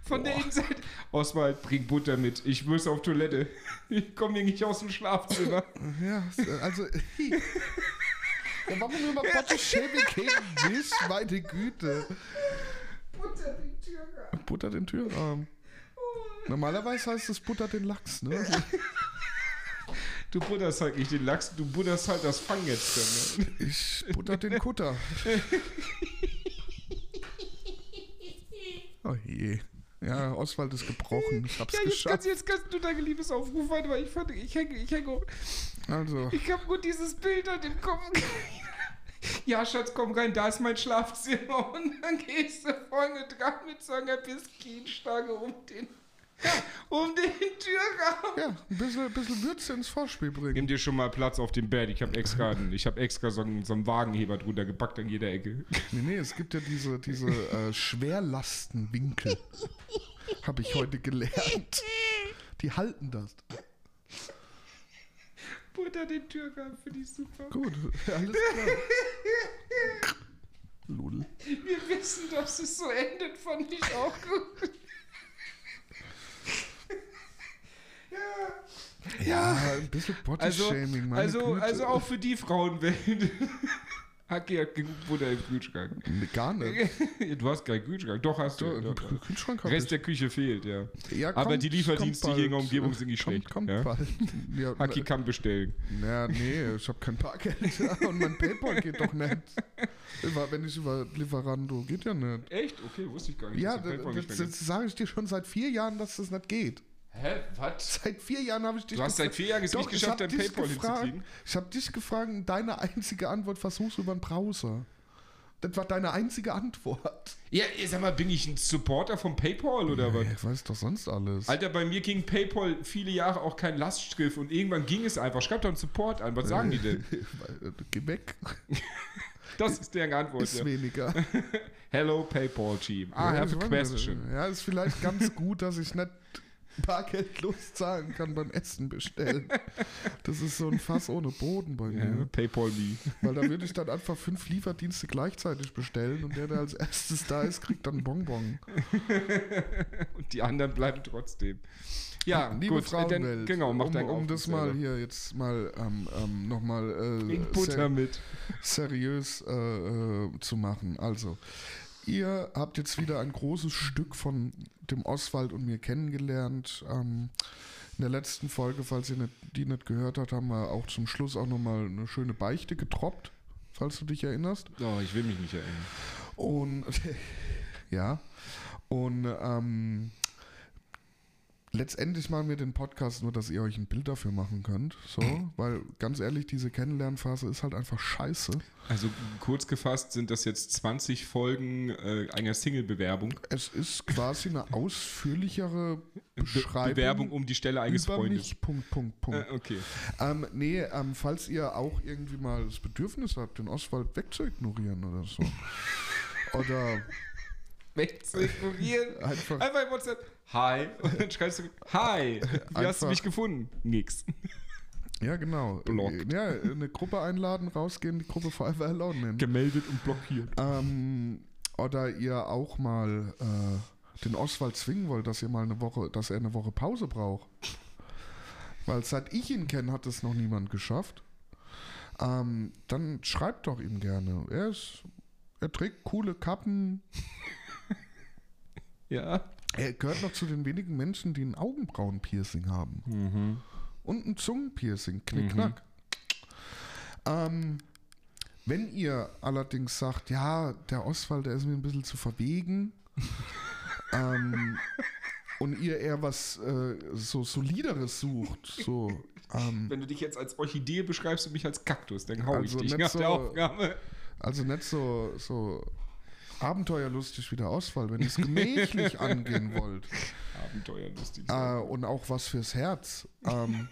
Von der Innenseite. Oswald, bring Butter mit. Ich muss auf Toilette. Ich komme hier nicht aus dem Schlafzimmer. Ja, also. Ja, warum immer Botticelli gegen mich? Meine Güte. Butter den Türrahmen. Butter den Türrahmen. Normalerweise heißt es Butter den Lachs, ne? Du butterst halt nicht den Lachs, du butterst halt das Fangnetz. Dann, ne? Ich butter den Kutter. Oh je. Ja, Oswald ist gebrochen. Ich hab's Ja, jetzt geschafft. kannst, jetzt kannst du deine Liebesaufruf weiter, weil ich, fand, ich hänge, ich hänge. Also, Ich habe nur dieses Bild an dem Kopf. Ja, Schatz, komm rein, da ist mein Schlafzimmer. Und dann gehst du vorne dran mit so einer Biskinstange um den, um den Türrahmen. ja, ein bisschen, ein bisschen Würze ins Vorspiel bringen. Nimm dir schon mal Platz auf dem Bett. Ich habe extra, ich hab extra so, einen, so einen Wagenheber drunter gepackt an jeder Ecke. Nee, nee, es gibt ja diese, diese äh, Schwerlastenwinkel. Habe ich heute gelernt. Die halten das. Butter den Türrahmen, finde ich super. Gut, alles klar. Lul. Wir wissen, dass es so endet, fand ich auch gut. Ja. Ja, ein bisschen Also, Body-Shaming, meine also, Güte. also auch für die Frauenwelt. Haki hat genug Butter im Kühlschrank. Gar nicht. Du hast keinen Kühlschrank. Doch, hast du. Doch, Im Kühlschrank Rest ich. der Küche fehlt, ja. Ja, aber kommt- die Lieferdienste hier in der. Umgebung sind nicht schlecht, Kommt ja? bald. Ja, Haki kann bestellen. na, nee, ich habe kein Bargeld und mein Paypal geht doch nicht. Über- Wenn ich über Lieferando, geht ja nicht. Echt? Okay, wusste ich gar nicht. Ja, das, das, gibt. sage ich dir schon seit vier Jahren, dass das nicht geht. Hä? Was? Seit vier Jahren habe ich dich Du hast seit vier Jahren es nicht ich geschafft, dein PayPal gefragt- hinzukriegen. Ich habe dich gefragt, und deine einzige Antwort versuchst du über den Browser. Das war deine einzige Antwort. Ja, sag mal, bin ich ein Supporter von PayPal oder was? Ich weiß doch sonst alles. Alter, bei mir ging PayPal viele Jahre auch kein Lastschrift und irgendwann ging es einfach. Schreib doch einen Support an. Was sagen die denn? Geh weg. Das ist deren Antwort. Ist Ja. weniger. Hello, PayPal Team. I Ja, have a question. Ja, ist vielleicht ganz gut, dass ich nicht bargeldlos zahlen kann beim Essen bestellen. Das ist so ein Fass ohne Boden bei mir. Ja, PayPal me. Weil da würde ich dann einfach fünf Lieferdienste gleichzeitig bestellen und der, der als erstes da ist, kriegt dann Bonbon. Und die anderen bleiben trotzdem. Ja, Liebe gut. Frauenwelt, Dann, genau, mach um, deinen um das mal hier jetzt mal ähm, ähm, nochmal äh, ser seriös äh, äh, zu machen. Also, ihr habt jetzt wieder ein großes Stück von dem Oswald und mir kennengelernt. Ähm, in der letzten Folge, falls ihr nicht, die nicht gehört habt, haben wir auch zum Schluss auch nochmal eine schöne Beichte getroppt, falls du dich erinnerst. Oh, ich will mich nicht erinnern. Und ja, und ähm, letztendlich machen wir den Podcast nur, dass ihr euch ein Bild dafür machen könnt. So, weil ganz ehrlich, diese Kennenlernphase ist halt einfach scheiße. Also kurz gefasst sind das jetzt 20 Folgen äh, einer Single-Bewerbung. Es ist quasi eine ausführlichere Be Beschreibung Bewerbung um die Stelle eines über Freundes. mich. Punkt, Punkt, Punkt. Äh, okay. Ähm, nee, ähm, falls ihr auch irgendwie mal das Bedürfnis habt, den Oswald wegzuignorieren oder so. oder Weg zu ignorieren. einfach Einfach in WhatsApp. Hi. Und dann schreibst du, hi. Wie hast du Einfach- mich gefunden? Nix. Ja, genau. Blockt. Ja, eine Gruppe einladen, rausgehen, die Gruppe Forever Alone nennen. Gemeldet und blockiert. Ähm, oder ihr auch mal äh, den Oswald zwingen wollt, dass ihr mal eine Woche, dass er eine Woche Pause braucht. Weil seit ich ihn kenne, hat es noch niemand geschafft. Ähm, dann schreibt doch ihm gerne. Er ist, er trägt coole Kappen. Ja. Er gehört noch zu den wenigen Menschen, die ein Augenbrauenpiercing haben. Mhm. und ein Zungenpiercing, knickknack. Ähm, wenn ihr allerdings sagt, ja, der Oswald, der ist mir ein bisschen zu verwegen, ähm, und ihr eher was äh, so solideres sucht, so, ähm, Wenn du dich jetzt als Orchidee beschreibst und mich als Kaktus, dann hau Also ich dich nicht nach so- der Aufgabe. also nicht so, so abenteuerlustig wie der Oswald, wenn ihr es gemächlich angehen wollt Abenteuerlustig. äh, und auch was fürs Herz. Ähm,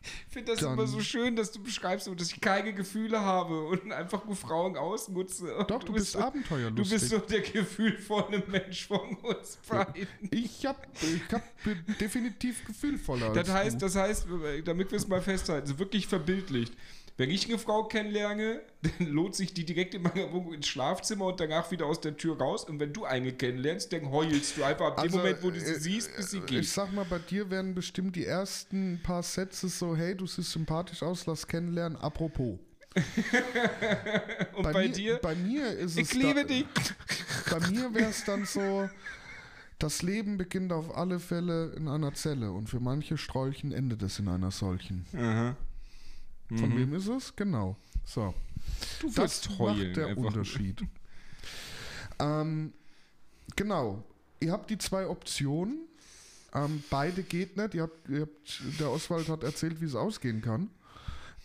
Ich finde das Dann- immer so schön, dass du beschreibst, dass ich keine Gefühle habe und einfach nur Frauen ausnutze. Doch, du bist so, Du abenteuerlustig. bist so der gefühlvolle Mensch von uns beiden. Ich hab, ich hab bin definitiv gefühlvoller. Das als heißt, du. das heißt, damit wir es mal festhalten, so wirklich verbildlicht. Wenn ich eine Frau kennenlerne, dann lohnt sich die direkt in meiner Wohnung ins Schlafzimmer und danach wieder aus der Tür raus. Und wenn du eine kennenlernst, dann heulst du einfach ab dem Also, Moment, wo du sie äh, siehst, bis sie Ich geht. sag mal, bei dir werden bestimmt die ersten paar Sätze so, hey, du siehst sympathisch aus, lass kennenlernen, apropos. Und bei, mir, dir, Bei mir ist es ich liebe dich. Bei mir wäre es dann so, das Leben beginnt auf alle Fälle in einer Zelle und für manche Strolchen endet es in einer solchen. Aha. Von Mhm. wem ist es? Genau. So. Du Das wirst heulen. macht der einfach. Unterschied. ähm, genau. Ihr habt die zwei Optionen. Ähm, beide geht nicht. Ihr habt, ihr habt, der Oswald hat erzählt, wie es ausgehen kann.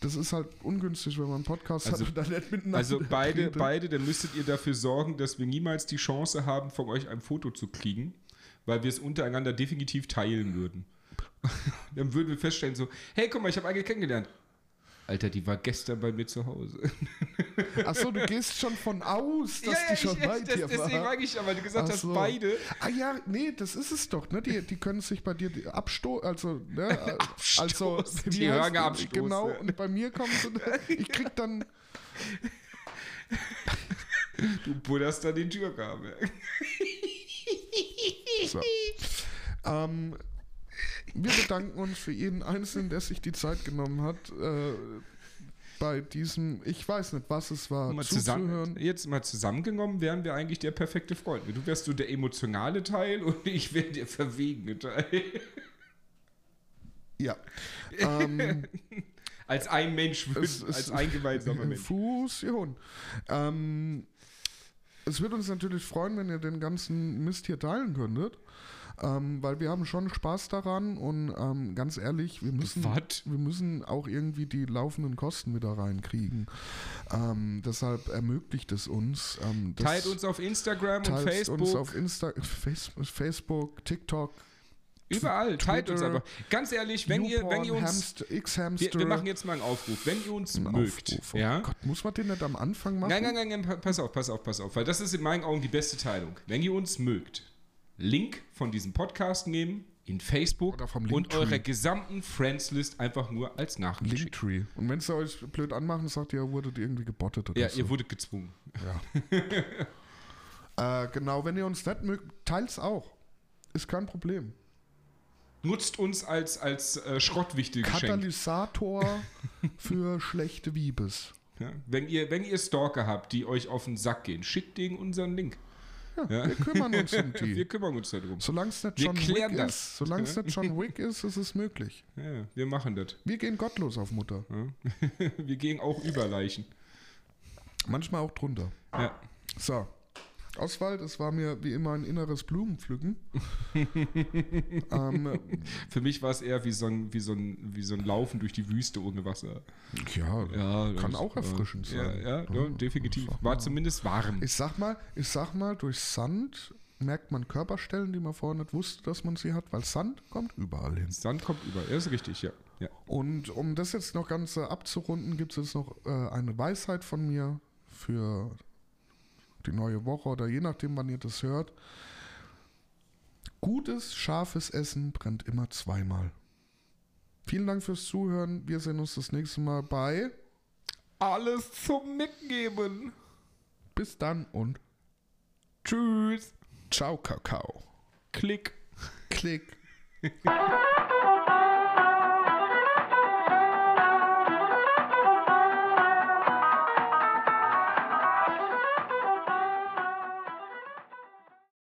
Das ist halt ungünstig, wenn man einen Podcast Also- hat und dann nicht miteinander Also beide, redet. beide, dann müsstet ihr dafür sorgen, dass wir niemals die Chance haben, von euch ein Foto zu kriegen, weil wir es untereinander definitiv teilen würden. dann würden wir feststellen so, hey, guck mal, ich habe eine kennengelernt. Alter, die war gestern bei mir zu Hause. Achso, du gehst schon von aus, dass die schon ich, bei das, dir deswegen war. frage ich aber, du gesagt Ach hast, so. beide. Ah ja, nee, das ist es doch, ne? Die, die können sich bei dir abstoßen, also, ne? Also, Abstoßen. wie Die hören Abstoß, Genau, ja. und bei mir kommt so, ich krieg dann, Du budderst dann den Türrahmen. so. ähm, wir bedanken uns für jeden Einzelnen, der sich die Zeit genommen hat, äh, bei diesem, ich weiß nicht, was es war, Mal zuzuhören. zusammen, jetzt mal zusammengenommen wären wir eigentlich der perfekte Freund. Du wärst so der emotionale Teil und ich wäre der verwegene Teil. Ja. ähm, Als ein Mensch, es- als ein gemeinsamer Mensch. Fusion. Ähm, es würde uns natürlich freuen, wenn ihr den ganzen Mist hier teilen könntet. Ähm, weil wir haben schon Spaß daran und ähm, ganz ehrlich, wir müssen, wir müssen auch irgendwie die laufenden Kosten wieder reinkriegen. Ähm, deshalb ermöglicht es uns. Ähm, Teilt uns auf Instagram und teilt Facebook. uns auf Insta, Face, Facebook, TikTok, Überall, teilt uns Twitter, einfach. Ganz ehrlich, wenn ihr, wenn ihr uns. Hamster. Wir, wir machen jetzt mal einen Aufruf. Wenn ihr uns mögt, Aufruf. Oh ja? Gott, muss man den nicht am Anfang machen? Nein, nein, nein, nein, pa- pass auf, pass auf, pass auf. Weil das ist in meinen Augen die beste Teilung. Wenn ihr uns mögt, Link von diesem Podcast nehmen in Facebook und Linktree. eure gesamten Friends-List einfach nur als Nachricht schicken. Linktree. Und wenn sie euch blöd anmachen, sagt ihr, ihr wurdet irgendwie gebottet oder Ja, so. ihr wurdet gezwungen. Ja. äh, genau, wenn ihr uns nicht mögt, teilt's auch. Ist kein Problem. Nutzt uns als, als äh, Schrottwichtelgeschenk. Katalysator für schlechte Wiebes. Ja? Wenn, ihr, wenn ihr Stalker habt, die euch auf den Sack gehen, schickt denen unseren Link. Ja. Wir kümmern uns um die. Wir kümmern uns darum. Solange es nicht John Wick das. ist, solange es nicht John Wick ist, ist es möglich. Ja, wir machen das. Wir gehen gottlos auf Mutter. Wir gehen auch über Leichen. Manchmal auch drunter. Ja. So. Oswald, es war mir wie immer ein inneres Blumenpflücken. ähm, Für mich war es eher wie so, ein, wie, so ein, wie so ein Laufen durch die Wüste ohne Wasser. ja, Ja, kann das, auch erfrischend ja, sein. Ja, ja, definitiv. sag War mal. zumindest warm. Ich sag mal, ich sag mal, durch Sand merkt man Körperstellen, die man vorher nicht wusste, dass man sie hat, weil Sand kommt überall hin. Sand kommt über. Ja, ist richtig, ja. ja. Und um das jetzt noch ganz äh, abzurunden, gibt es jetzt noch äh, eine Weisheit von mir für die neue Woche oder je nachdem, wann ihr das hört. Gutes, scharfes Essen brennt immer zweimal. Vielen Dank fürs Zuhören. Wir sehen uns das nächste Mal bei. Alles zum Mitgeben. Bis dann und Tschüss. ciao, Kakao. Klick. Klick.